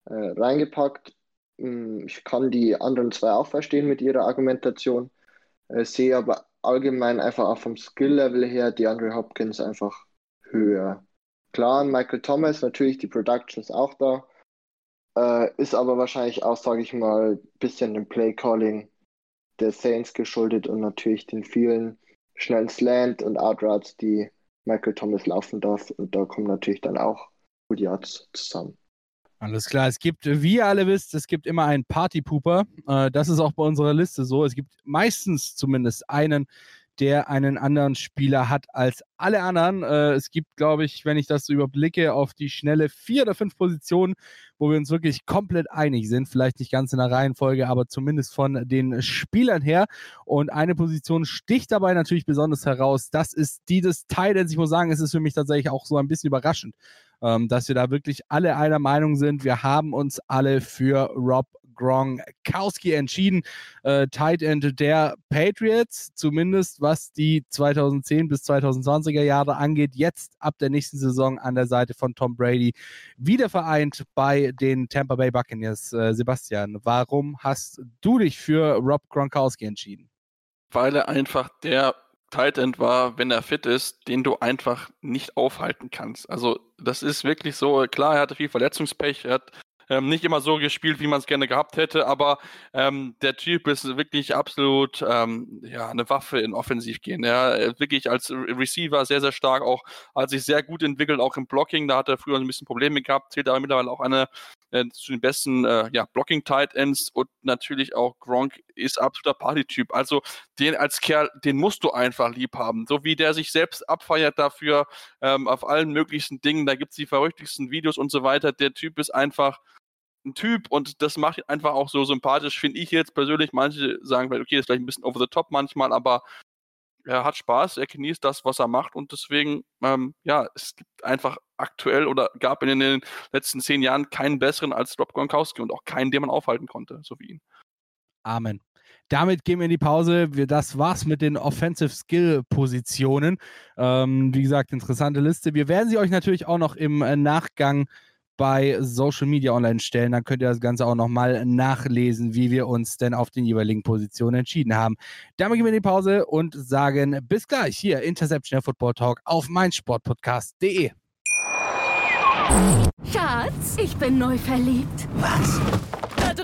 äh, reingepackt. Hm, ich kann die anderen zwei auch verstehen mit ihrer Argumentation, äh, sehe aber allgemein einfach auch vom Skill-Level her die Andre Hopkins einfach höher. Klar, Michael Thomas, natürlich die Production ist auch da, äh, ist aber wahrscheinlich auch, sage ich mal, ein bisschen dem Play-Calling der Saints geschuldet und natürlich den vielen schnellen Slant und Outroutes, die Michael Thomas laufen darf. Und da kommen natürlich dann auch Yards zusammen. Alles klar, es gibt, wie ihr alle wisst, es gibt immer einen Partypooper. Äh, das ist auch bei unserer Liste so. Es gibt meistens zumindest einen, der einen anderen Spieler hat als alle anderen. Äh, es gibt, glaube ich, wenn ich das so überblicke, auf die schnelle vier oder fünf Positionen, wo wir uns wirklich komplett einig sind. Vielleicht nicht ganz in der Reihenfolge, aber zumindest von den Spielern her. Und eine Position sticht dabei natürlich besonders heraus. Das ist die des Titans. Ich muss sagen, es ist für mich tatsächlich auch so ein bisschen überraschend, ähm, dass wir da wirklich alle einer Meinung sind. Wir haben uns alle für Rob Gronkowski entschieden. Äh, Tight End der Patriots, zumindest was die 2010 bis 2020er Jahre angeht, jetzt ab der nächsten Saison an der Seite von Tom Brady wieder vereint bei den Tampa Bay Buccaneers. Äh, Sebastian, warum hast du dich für Rob Gronkowski entschieden? Weil er einfach der Tight End war, wenn er fit ist, den du einfach nicht aufhalten kannst. Also das ist wirklich so, klar, er hatte viel Verletzungspech, er hat ähm, nicht immer so gespielt, wie man es gerne gehabt hätte, aber ähm, der Typ ist wirklich absolut ähm, ja, eine Waffe in Offensiv gehen. Ja, wirklich als Receiver sehr, sehr stark, auch hat sich sehr gut entwickelt, auch im Blocking. Da hat er früher ein bisschen Probleme gehabt, zählt aber mittlerweile auch eine äh, zu den besten äh, ja, Blocking-Tight Ends und natürlich auch Gronk ist absoluter Partytyp. Also den als Kerl, den musst du einfach lieb haben. So wie der sich selbst abfeiert dafür ähm, auf allen möglichen Dingen. Da gibt es die verrücktesten Videos und so weiter. Der Typ ist einfach ein Typ und das macht ihn einfach auch so sympathisch, finde ich jetzt persönlich. Manche sagen vielleicht, okay, das ist vielleicht ein bisschen over the top manchmal, aber er hat Spaß, er genießt das, was er macht und deswegen, ähm, ja, es gibt einfach aktuell oder gab in den letzten zehn Jahren keinen besseren als Rob Gronkowski und auch keinen, den man aufhalten konnte, so wie ihn. Amen. Damit gehen wir in die Pause. Wir, das war's mit den Offensive Skill Positionen. Ähm, wie gesagt, interessante Liste. Wir werden sie euch natürlich auch noch im äh, Nachgang bei Social Media online stellen. Dann könnt ihr das Ganze auch nochmal nachlesen, wie wir uns denn auf den jeweiligen Positionen entschieden haben. Damit gehen wir in die Pause und sagen bis gleich hier Interception Football Talk auf meinsportpodcast.de. Schatz, ich bin neu verliebt. Was?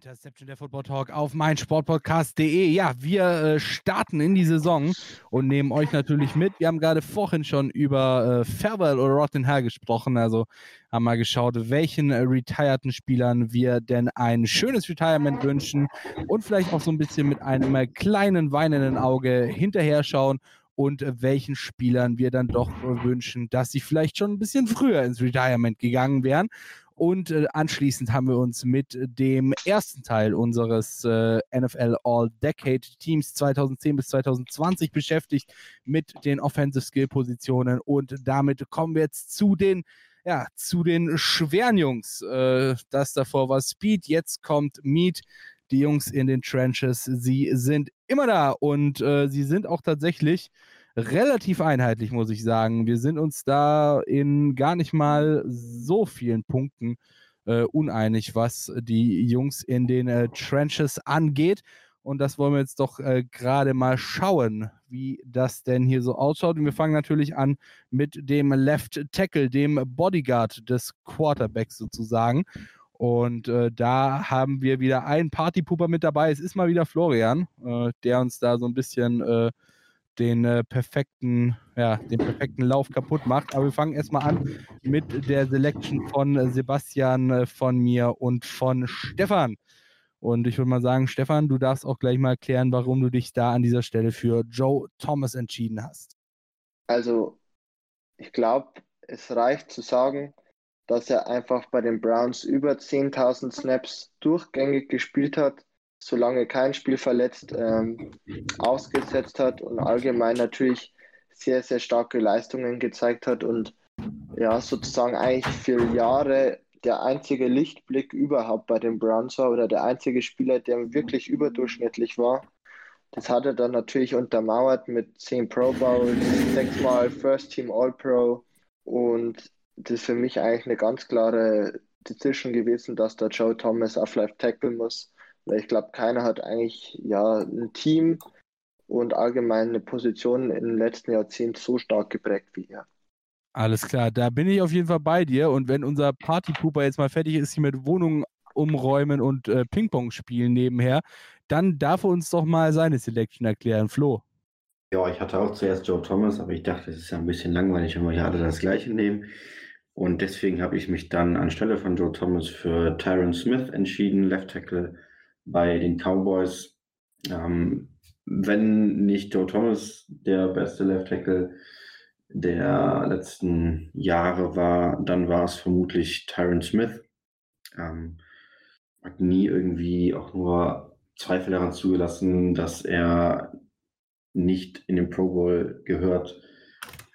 Interception der Football Talk auf meinsportpodcast.de. Ja, wir äh, starten in die Saison und nehmen euch natürlich mit. Wir haben gerade vorhin schon über äh, Farewell oder Rotten Hell gesprochen. Also haben mal geschaut, welchen äh, retireden Spielern wir denn ein schönes Retirement wünschen und vielleicht auch so ein bisschen mit einem äh, kleinen weinenden Auge hinterher schauen und äh, welchen Spielern wir dann doch wünschen, dass sie vielleicht schon ein bisschen früher ins Retirement gegangen wären. Und äh, anschließend haben wir uns mit dem ersten Teil unseres äh, NFL All-Decade Teams 2010 bis 2020 beschäftigt mit den Offensive Skill Positionen. Und damit kommen wir jetzt zu den ja, zu den schweren Jungs. Äh, das davor war Speed, jetzt kommt Meat. Die Jungs in den Trenches, sie sind immer da und äh, sie sind auch tatsächlich relativ einheitlich, muss ich sagen. Wir sind uns da in gar nicht mal so vielen Punkten äh, uneinig, was die Jungs in den äh, Trenches angeht. Und das wollen wir jetzt doch äh, gerade mal schauen, wie das denn hier so ausschaut. Und wir fangen natürlich an mit dem Left Tackle, dem Bodyguard des Quarterbacks sozusagen. Und äh, da haben wir wieder einen Partypuper mit dabei. Es ist mal wieder Florian, äh, der uns da so ein bisschen äh, den äh, perfekten, ja, den perfekten Lauf kaputt macht. Aber wir fangen erstmal an mit der Selection von Sebastian, äh, von mir und von Stefan. Und ich würde mal sagen, Stefan, du darfst auch gleich mal erklären, warum du dich da an dieser Stelle für Joe Thomas entschieden hast. Also, ich glaube, es reicht zu sagen, dass er einfach bei den Browns über 10.000 Snaps durchgängig gespielt hat solange kein Spiel verletzt ähm, ausgesetzt hat und allgemein natürlich sehr, sehr starke Leistungen gezeigt hat und ja, sozusagen eigentlich für Jahre der einzige Lichtblick überhaupt bei den Browns war oder der einzige Spieler, der wirklich überdurchschnittlich war. Das hat er dann natürlich untermauert mit 10 Pro Bowls, sechsmal First Team All Pro und das ist für mich eigentlich eine ganz klare Decision gewesen, dass der Joe Thomas auf Left Tackle muss. Weil ich glaube, keiner hat eigentlich ja ein Team und allgemein eine Position in den letzten Jahrzehnten so stark geprägt wie er. Alles klar, da bin ich auf jeden Fall bei dir. Und wenn unser Partypooper jetzt mal fertig ist, hier mit Wohnungen umräumen und äh, Ping-Pong spielen nebenher, dann darf er uns doch mal seine Selection erklären. Flo. Ja, ich hatte auch zuerst Joe Thomas, aber ich dachte, es ist ja ein bisschen langweilig, wenn wir hier alle das Gleiche nehmen. Und deswegen habe ich mich dann anstelle von Joe Thomas für Tyron Smith entschieden, Left Tackle bei den Cowboys. Ähm, wenn nicht Joe Thomas der beste Left Tackle der letzten Jahre war, dann war es vermutlich Tyron Smith. Ähm, hat nie irgendwie auch nur Zweifel daran zugelassen, dass er nicht in den Pro Bowl gehört.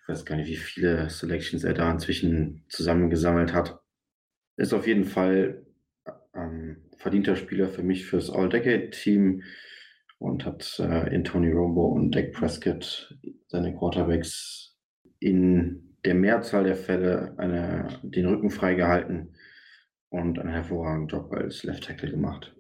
Ich weiß gar nicht, wie viele Selections er da inzwischen zusammengesammelt hat. Ist auf jeden Fall ähm, verdienter Spieler für mich fürs All-Decade-Team und hat äh, in Tony Romo und Dak Prescott seine Quarterbacks in der Mehrzahl der Fälle eine, den Rücken freigehalten und einen hervorragenden Job als Left Tackle gemacht.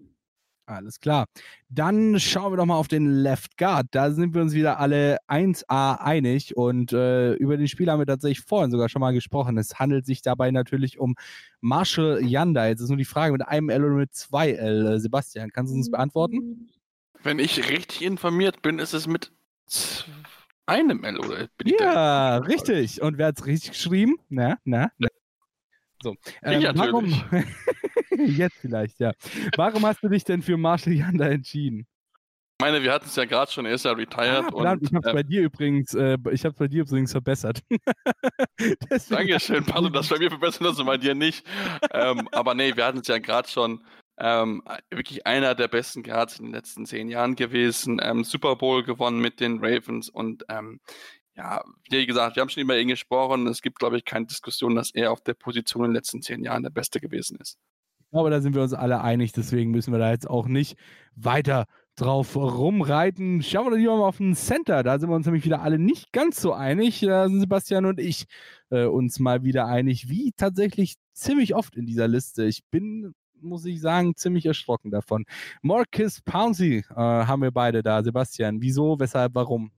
Alles klar. Dann schauen wir doch mal auf den Left Guard. Da sind wir uns wieder alle 1A einig und äh, über den Spieler haben wir tatsächlich vorhin sogar schon mal gesprochen. Es handelt sich dabei natürlich um Marshall Yanda. Jetzt ist nur die Frage mit einem L oder mit zwei L. Äh, Sebastian, kannst du uns beantworten? Wenn ich richtig informiert bin, ist es mit einem L oder Ja, richtig. Und wer hat es richtig geschrieben? Na, na, na. So. Ähm, ich warum? Jetzt vielleicht, ja. Warum hast du dich denn für Marshall Yanda entschieden? Ich meine, wir hatten es ja gerade schon, er ist ja retired. Ah, und, ich habe es äh, bei dir übrigens, äh, ich habe bei dir übrigens verbessert. Dankeschön, Pardon, das bei mir verbessert, das bei dir nicht. ähm, aber nee, wir hatten es ja gerade schon. Ähm, wirklich einer der besten Guards in den letzten zehn Jahren gewesen. Ähm, Super Bowl gewonnen mit den Ravens und ähm, ja, wie gesagt, wir haben schon über ihn gesprochen. Es gibt, glaube ich, keine Diskussion, dass er auf der Position in den letzten zehn Jahren der Beste gewesen ist. Aber da sind wir uns alle einig, deswegen müssen wir da jetzt auch nicht weiter drauf rumreiten. Schauen wir lieber mal auf den Center. Da sind wir uns nämlich wieder alle nicht ganz so einig. Da sind Sebastian und ich äh, uns mal wieder einig, wie tatsächlich ziemlich oft in dieser Liste. Ich bin, muss ich sagen, ziemlich erschrocken davon. Marcus Pouncey äh, haben wir beide da. Sebastian, wieso, weshalb, warum?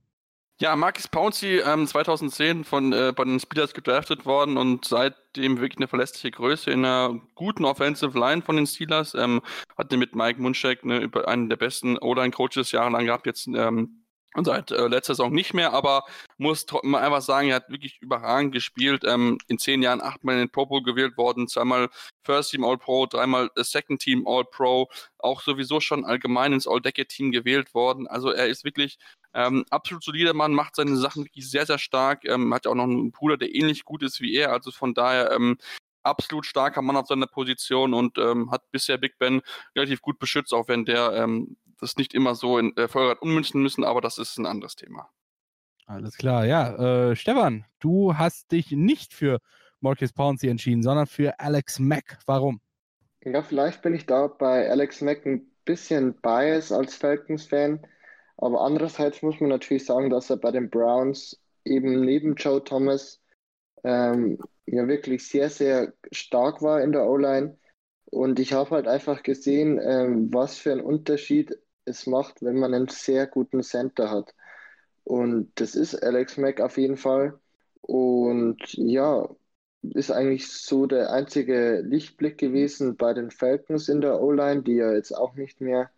Ja, Marcus Pouncey, ähm, 2010 von äh, bei den Steelers gedraftet worden und seitdem wirklich eine verlässliche Größe in einer guten Offensive Line von den Steelers. Ähm, hatte mit Mike Munchak ne, einen der besten O-Line-Coaches jahrelang gehabt, jetzt ähm, und seit äh, letzter Saison nicht mehr, aber muss mal einfach sagen, er hat wirklich überragend gespielt. Ähm, in zehn Jahren achtmal in den Pro Bowl gewählt worden, zweimal First Team All Pro, dreimal Second Team All Pro, auch sowieso schon allgemein ins All Decade Team gewählt worden. Also er ist wirklich ähm, absolut solider Mann, macht seine Sachen wirklich sehr, sehr stark. Ähm, hat ja auch noch einen Bruder, der ähnlich gut ist wie er. Also von daher ähm, absolut starker Mann auf seiner Position und ähm, hat bisher Big Ben relativ gut beschützt, auch wenn der ähm, das nicht immer so in äh, Vollrad ummünzen müssen, aber das ist ein anderes Thema. Alles klar, ja. Äh, Stefan, du hast dich nicht für Marcus Pouncey entschieden, sondern für Alex Mack. Warum? Ja, vielleicht bin ich da bei Alex Mack ein bisschen biased als Falcons-Fan. Aber andererseits muss man natürlich sagen, dass er bei den Browns eben neben Joe Thomas ähm, ja wirklich sehr, sehr stark war in der O-Line. Und ich habe halt einfach gesehen, ähm, was für einen Unterschied es macht, wenn man einen sehr guten Center hat. Und das ist Alex Mack auf jeden Fall. Und ja, ist eigentlich so der einzige Lichtblick gewesen bei den Falcons in der O-Line, die ja jetzt auch nicht mehr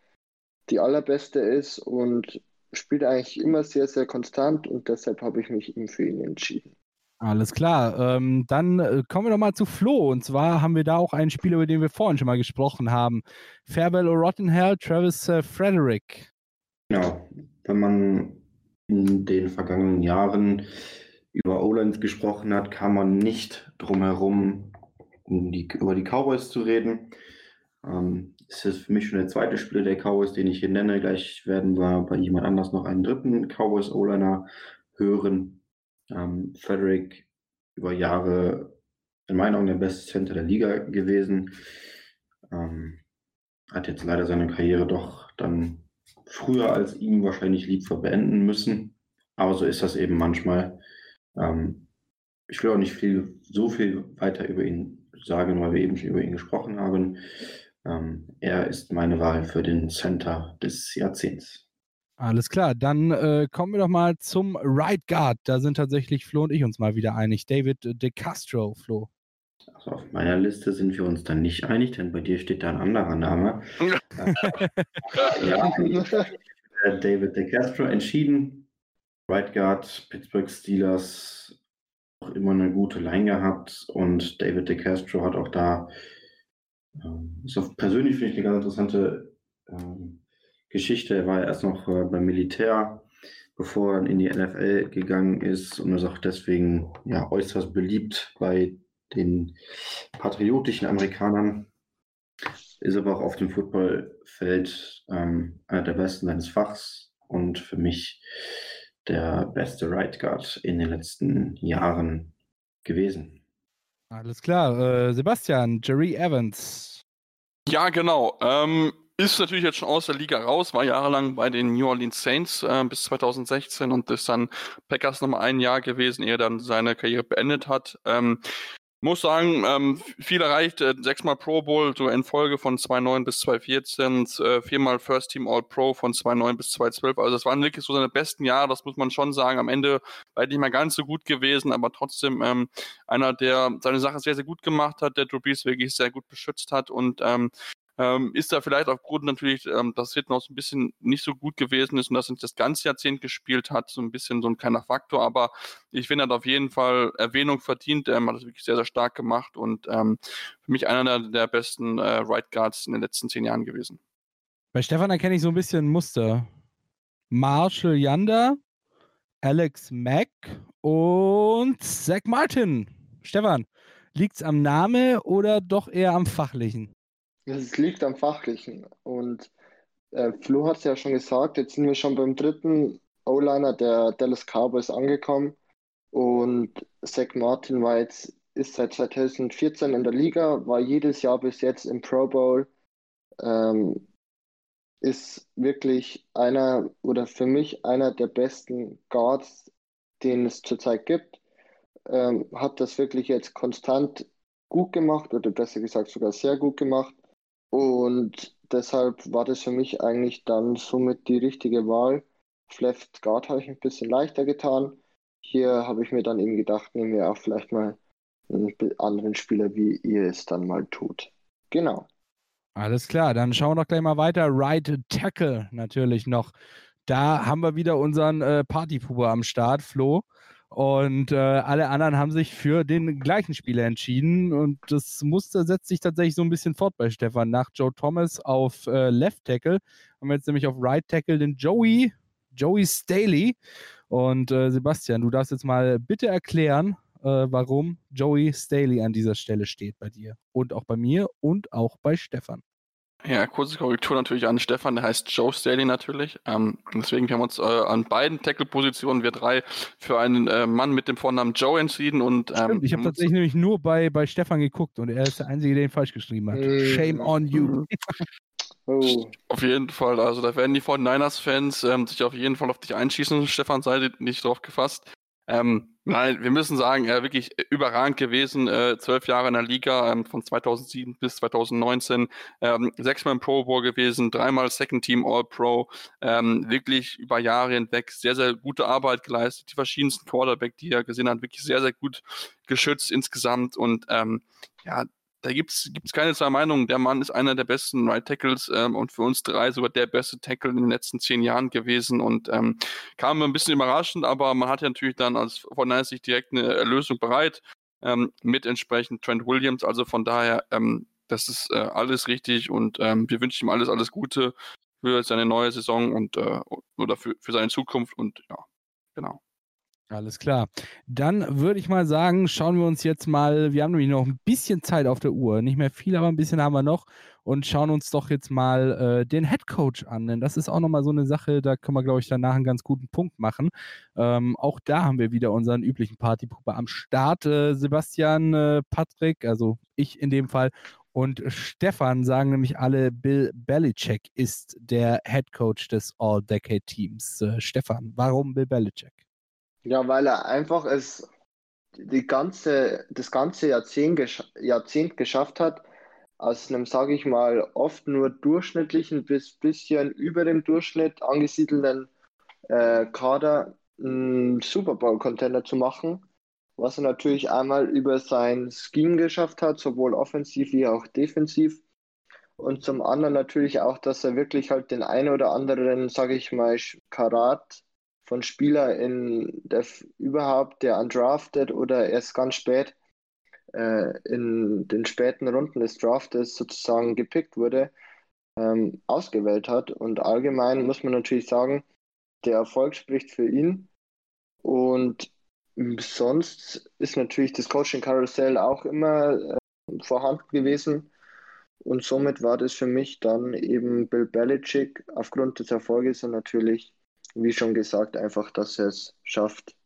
die allerbeste ist und spielt eigentlich immer sehr, sehr konstant und deshalb habe ich mich ihm für ihn entschieden. Alles klar. Ähm, dann äh, kommen wir doch mal zu Flo. Und zwar haben wir da auch einen Spieler, über den wir vorhin schon mal gesprochen haben. Farewell Rottenhell, Travis äh, Frederick. Genau. Wenn man in den vergangenen Jahren über O-Lines gesprochen hat, kam man nicht drum herum, um die, über die Cowboys zu reden. Ähm, es ist für mich schon der zweite Spieler der Cowboys, den ich hier nenne. Gleich werden wir bei jemand anders noch einen dritten Cowboys O-Liner hören. Ähm, Frederick über Jahre in meinen Augen der beste Center der Liga gewesen. Ähm, hat jetzt leider seine Karriere doch dann früher als ihm wahrscheinlich lieb für beenden müssen. Aber so ist das eben manchmal. Ähm, ich will auch nicht viel, so viel weiter über ihn sagen, weil wir eben schon über ihn gesprochen haben. Ähm, er ist meine Wahl für den Center des Jahrzehnts. Alles klar, dann äh, kommen wir doch mal zum Right Guard. Da sind tatsächlich Flo und ich uns mal wieder einig. David De Castro, Flo. Also auf meiner Liste sind wir uns dann nicht einig, denn bei dir steht da ein anderer Name. ja, David De Castro entschieden. Right Guard, Pittsburgh Steelers auch immer eine gute Line gehabt und David DeCastro hat auch da, ähm, ist auch persönlich finde ich eine ganz interessante ähm, Geschichte. Er war erst noch äh, beim Militär, bevor er in die NFL gegangen ist und ist auch deswegen ja, äußerst beliebt bei den patriotischen Amerikanern. Ist aber auch auf dem Footballfeld ähm, einer der besten seines Fachs und für mich der beste Right Guard in den letzten Jahren gewesen. Alles klar. Äh, Sebastian, Jerry Evans. Ja, genau. Ähm, ist natürlich jetzt schon aus der Liga raus, war jahrelang bei den New Orleans Saints äh, bis 2016 und ist dann Packers nochmal ein Jahr gewesen, ehe er dann seine Karriere beendet hat. Ähm, muss sagen, ähm, viel erreicht, äh, sechsmal Pro Bowl, so in Folge von 2009 bis 2014, äh, viermal First Team All Pro von 2009 bis 2012. Also das waren wirklich so seine besten Jahre, das muss man schon sagen. Am Ende war er nicht mehr ganz so gut gewesen, aber trotzdem ähm, einer, der seine Sache sehr, sehr gut gemacht hat, der Drew Brees wirklich sehr gut beschützt hat und ähm, ähm, ist da vielleicht aufgrund natürlich, ähm, dass so ein bisschen nicht so gut gewesen ist und dass er das ganze Jahrzehnt gespielt hat, so ein bisschen so ein kleiner Faktor, aber ich finde, er hat auf jeden Fall Erwähnung verdient, ähm, hat das wirklich sehr, sehr stark gemacht und ähm, für mich einer der, der besten äh, Right Guards in den letzten zehn Jahren gewesen. Bei Stefan erkenne ich so ein bisschen Muster. Marshall Yanda, Alex Mack und Zach Martin. Stefan, liegt es am Name oder doch eher am Fachlichen? Es liegt am Fachlichen. Und äh, Flo hat es ja schon gesagt, jetzt sind wir schon beim dritten O-Liner der Dallas Cowboys angekommen. Und Zach Martin war jetzt, ist seit 2014 in der Liga, war jedes Jahr bis jetzt im Pro Bowl. Ähm, ist wirklich einer oder für mich einer der besten Guards, den es zurzeit gibt. Ähm, hat das wirklich jetzt konstant gut gemacht oder besser gesagt sogar sehr gut gemacht. Und deshalb war das für mich eigentlich dann somit die richtige Wahl. Left Guard habe ich ein bisschen leichter getan. Hier habe ich mir dann eben gedacht, nehmen wir auch vielleicht mal einen anderen Spieler, wie ihr es dann mal tut. Genau. Alles klar, dann schauen wir doch gleich mal weiter. Right Tackle natürlich noch. Da haben wir wieder unseren äh, Partypuber am Start, Flo. Und äh, alle anderen haben sich für den gleichen Spieler entschieden. Und das Muster setzt sich tatsächlich so ein bisschen fort bei Stefan. Nach Joe Thomas auf äh, Left Tackle haben wir jetzt nämlich auf Right Tackle den Joey, Joey Staley. Und äh, Sebastian, du darfst jetzt mal bitte erklären, äh, warum Joey Staley an dieser Stelle steht bei dir. Und auch bei mir und auch bei Stefan. Ja, kurze Korrektur natürlich an Stefan, der heißt Joe Staley natürlich. Ähm, deswegen haben wir uns äh, an beiden Tackle-Positionen, wir drei, für einen äh, Mann mit dem Vornamen Joe entschieden. Und, ähm, Stimmt, ich habe tatsächlich nämlich nur bei, bei Stefan geguckt und er ist der Einzige, der ihn falsch geschrieben hat. Äh, Shame on you. Oh. Auf jeden Fall, also da werden die 49ers-Fans ähm, sich auf jeden Fall auf dich einschießen. Stefan, sei nicht drauf gefasst. Ähm, nein, wir müssen sagen, er äh, wirklich überragend gewesen. Äh, zwölf Jahre in der Liga, ähm, von 2007 bis 2019. Ähm, sechsmal im Pro Bowl gewesen, dreimal Second Team All-Pro. Ähm, wirklich über Jahre hinweg sehr, sehr gute Arbeit geleistet. Die verschiedensten Quarterback, die er gesehen hat, wirklich sehr, sehr gut geschützt insgesamt. Und ähm, ja, da gibt es keine zwei Meinungen. Der Mann ist einer der besten Right Tackles ähm, und für uns drei sogar der beste Tackle in den letzten zehn Jahren gewesen und ähm, kam ein bisschen überraschend, aber man hatte natürlich dann als von sich direkt eine Erlösung bereit ähm, mit entsprechend Trent Williams. Also von daher, ähm, das ist äh, alles richtig und ähm, wir wünschen ihm alles, alles Gute für seine neue Saison und äh, oder für, für seine Zukunft und ja, genau. Alles klar. Dann würde ich mal sagen, schauen wir uns jetzt mal, wir haben nämlich noch ein bisschen Zeit auf der Uhr, nicht mehr viel, aber ein bisschen haben wir noch und schauen uns doch jetzt mal äh, den Head Coach an, denn das ist auch nochmal so eine Sache, da können wir, glaube ich, danach einen ganz guten Punkt machen. Ähm, auch da haben wir wieder unseren üblichen Partypuppe am Start. Äh, Sebastian, äh, Patrick, also ich in dem Fall und Stefan sagen nämlich alle, Bill Belichick ist der Head Coach des All-Decade-Teams. Äh, Stefan, warum Bill Belichick? Ja, weil er einfach es die ganze, das ganze Jahrzehnt, gesch Jahrzehnt geschafft hat, aus einem, sage ich mal, oft nur durchschnittlichen bis bisschen über dem Durchschnitt angesiedelten äh, Kader einen Super Bowl-Contender zu machen, was er natürlich einmal über sein Scheme geschafft hat, sowohl offensiv wie auch defensiv. Und zum anderen natürlich auch, dass er wirklich halt den einen oder anderen, sage ich mal, Karat von Spieler in der überhaupt der undrafted oder erst ganz spät äh, in den späten Runden des Draftes sozusagen gepickt wurde, ähm, ausgewählt hat. Und allgemein muss man natürlich sagen, der Erfolg spricht für ihn. Und sonst ist natürlich das Coaching-Karussell auch immer äh, vorhanden gewesen. Und somit war das für mich dann eben Bill Belichick aufgrund des Erfolges und natürlich, wie schon gesagt, einfach, dass er es schafft,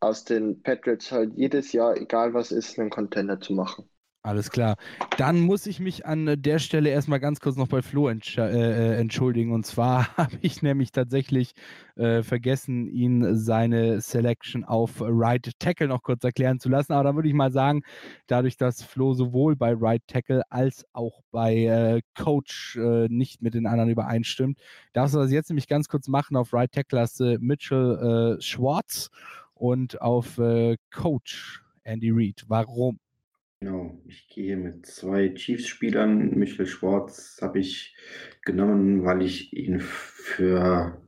aus den Patriots halt jedes Jahr, egal was ist, einen Contender zu machen. Alles klar. Dann muss ich mich an der Stelle erstmal ganz kurz noch bei Flo entsch äh, äh entschuldigen. Und zwar habe ich nämlich tatsächlich äh, vergessen, ihn seine Selection auf Right Tackle noch kurz erklären zu lassen. Aber dann würde ich mal sagen, dadurch, dass Flo sowohl bei Right Tackle als auch bei äh, Coach äh, nicht mit den anderen übereinstimmt, darfst du das jetzt nämlich ganz kurz machen. Auf Right Tackle hast du Mitchell äh, Schwartz und auf Coach Andy Reid. Warum? Genau, ich gehe mit zwei Chiefs-Spielern. Michael Schwartz habe ich genommen, weil ich ihn für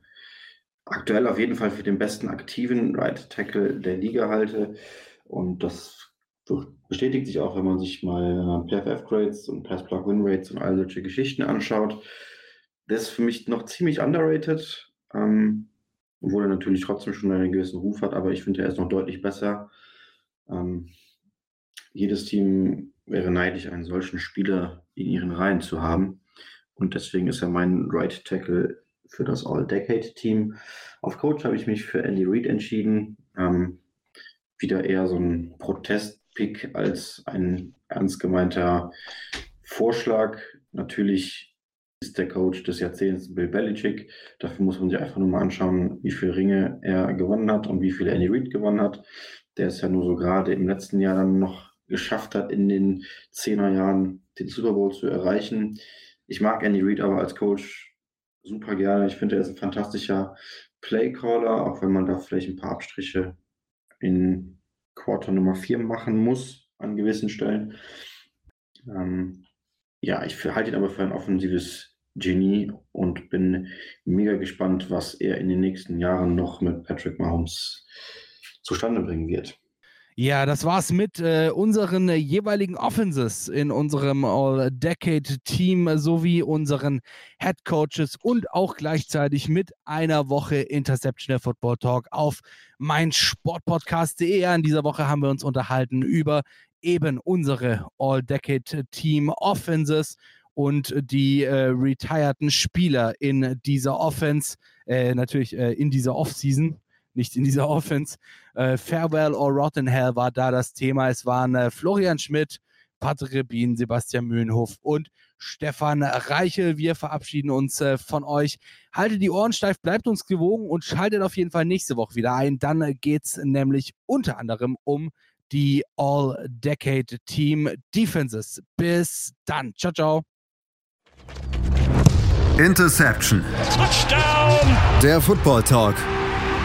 aktuell auf jeden Fall für den besten aktiven Right Tackle der Liga halte. Und das bestätigt sich auch, wenn man sich mal PFF-Grades und Pass-Block-Win-Rates und all solche Geschichten anschaut. Der ist für mich noch ziemlich underrated, ähm, obwohl er natürlich trotzdem schon einen gewissen Ruf hat, aber ich finde, er ist noch deutlich besser. Ähm, jedes Team wäre neidisch, einen solchen Spieler in ihren Reihen zu haben. Und deswegen ist er mein Right Tackle für das All-Decade-Team. Auf Coach habe ich mich für Andy Reid entschieden. Ähm, wieder eher so ein Protest-Pick als ein ernst gemeinter Vorschlag. Natürlich ist der Coach des Jahrzehnts Bill Belichick. Dafür muss man sich einfach nur mal anschauen, wie viele Ringe er gewonnen hat und wie viele Andy Reid gewonnen hat. Der ist ja nur so gerade im letzten Jahr dann noch geschafft hat, in den Zehnerjahren den Super Bowl zu erreichen. Ich mag Andy Reid aber als Coach super gerne. Ich finde, er ist ein fantastischer Playcaller, auch wenn man da vielleicht ein paar Abstriche in Quarter Nummer 4 machen muss an gewissen Stellen. Ähm, ja, ich halte ihn aber für ein offensives Genie und bin mega gespannt, was er in den nächsten Jahren noch mit Patrick Mahomes zustande bringen wird. Ja, das war's mit äh, unseren jeweiligen Offenses in unserem All-Decade-Team sowie unseren Head Coaches und auch gleichzeitig mit einer Woche Interceptional Football Talk auf mein Sportpodcast.de. In dieser Woche haben wir uns unterhalten über eben unsere All-Decade-Team Offenses und die äh, retireden Spieler in dieser Offense, äh, natürlich äh, in dieser Offseason nicht in dieser Offense. Äh, Farewell or Rotten Hell war da das Thema. Es waren äh, Florian Schmidt, Patrick Rebin, Sebastian Mühlenhof und Stefan Reichel. Wir verabschieden uns äh, von euch. Haltet die Ohren steif, bleibt uns gewogen und schaltet auf jeden Fall nächste Woche wieder ein. Dann geht es nämlich unter anderem um die All-Decade Team Defenses. Bis dann. Ciao, ciao. Interception. Touchdown. Der Football Talk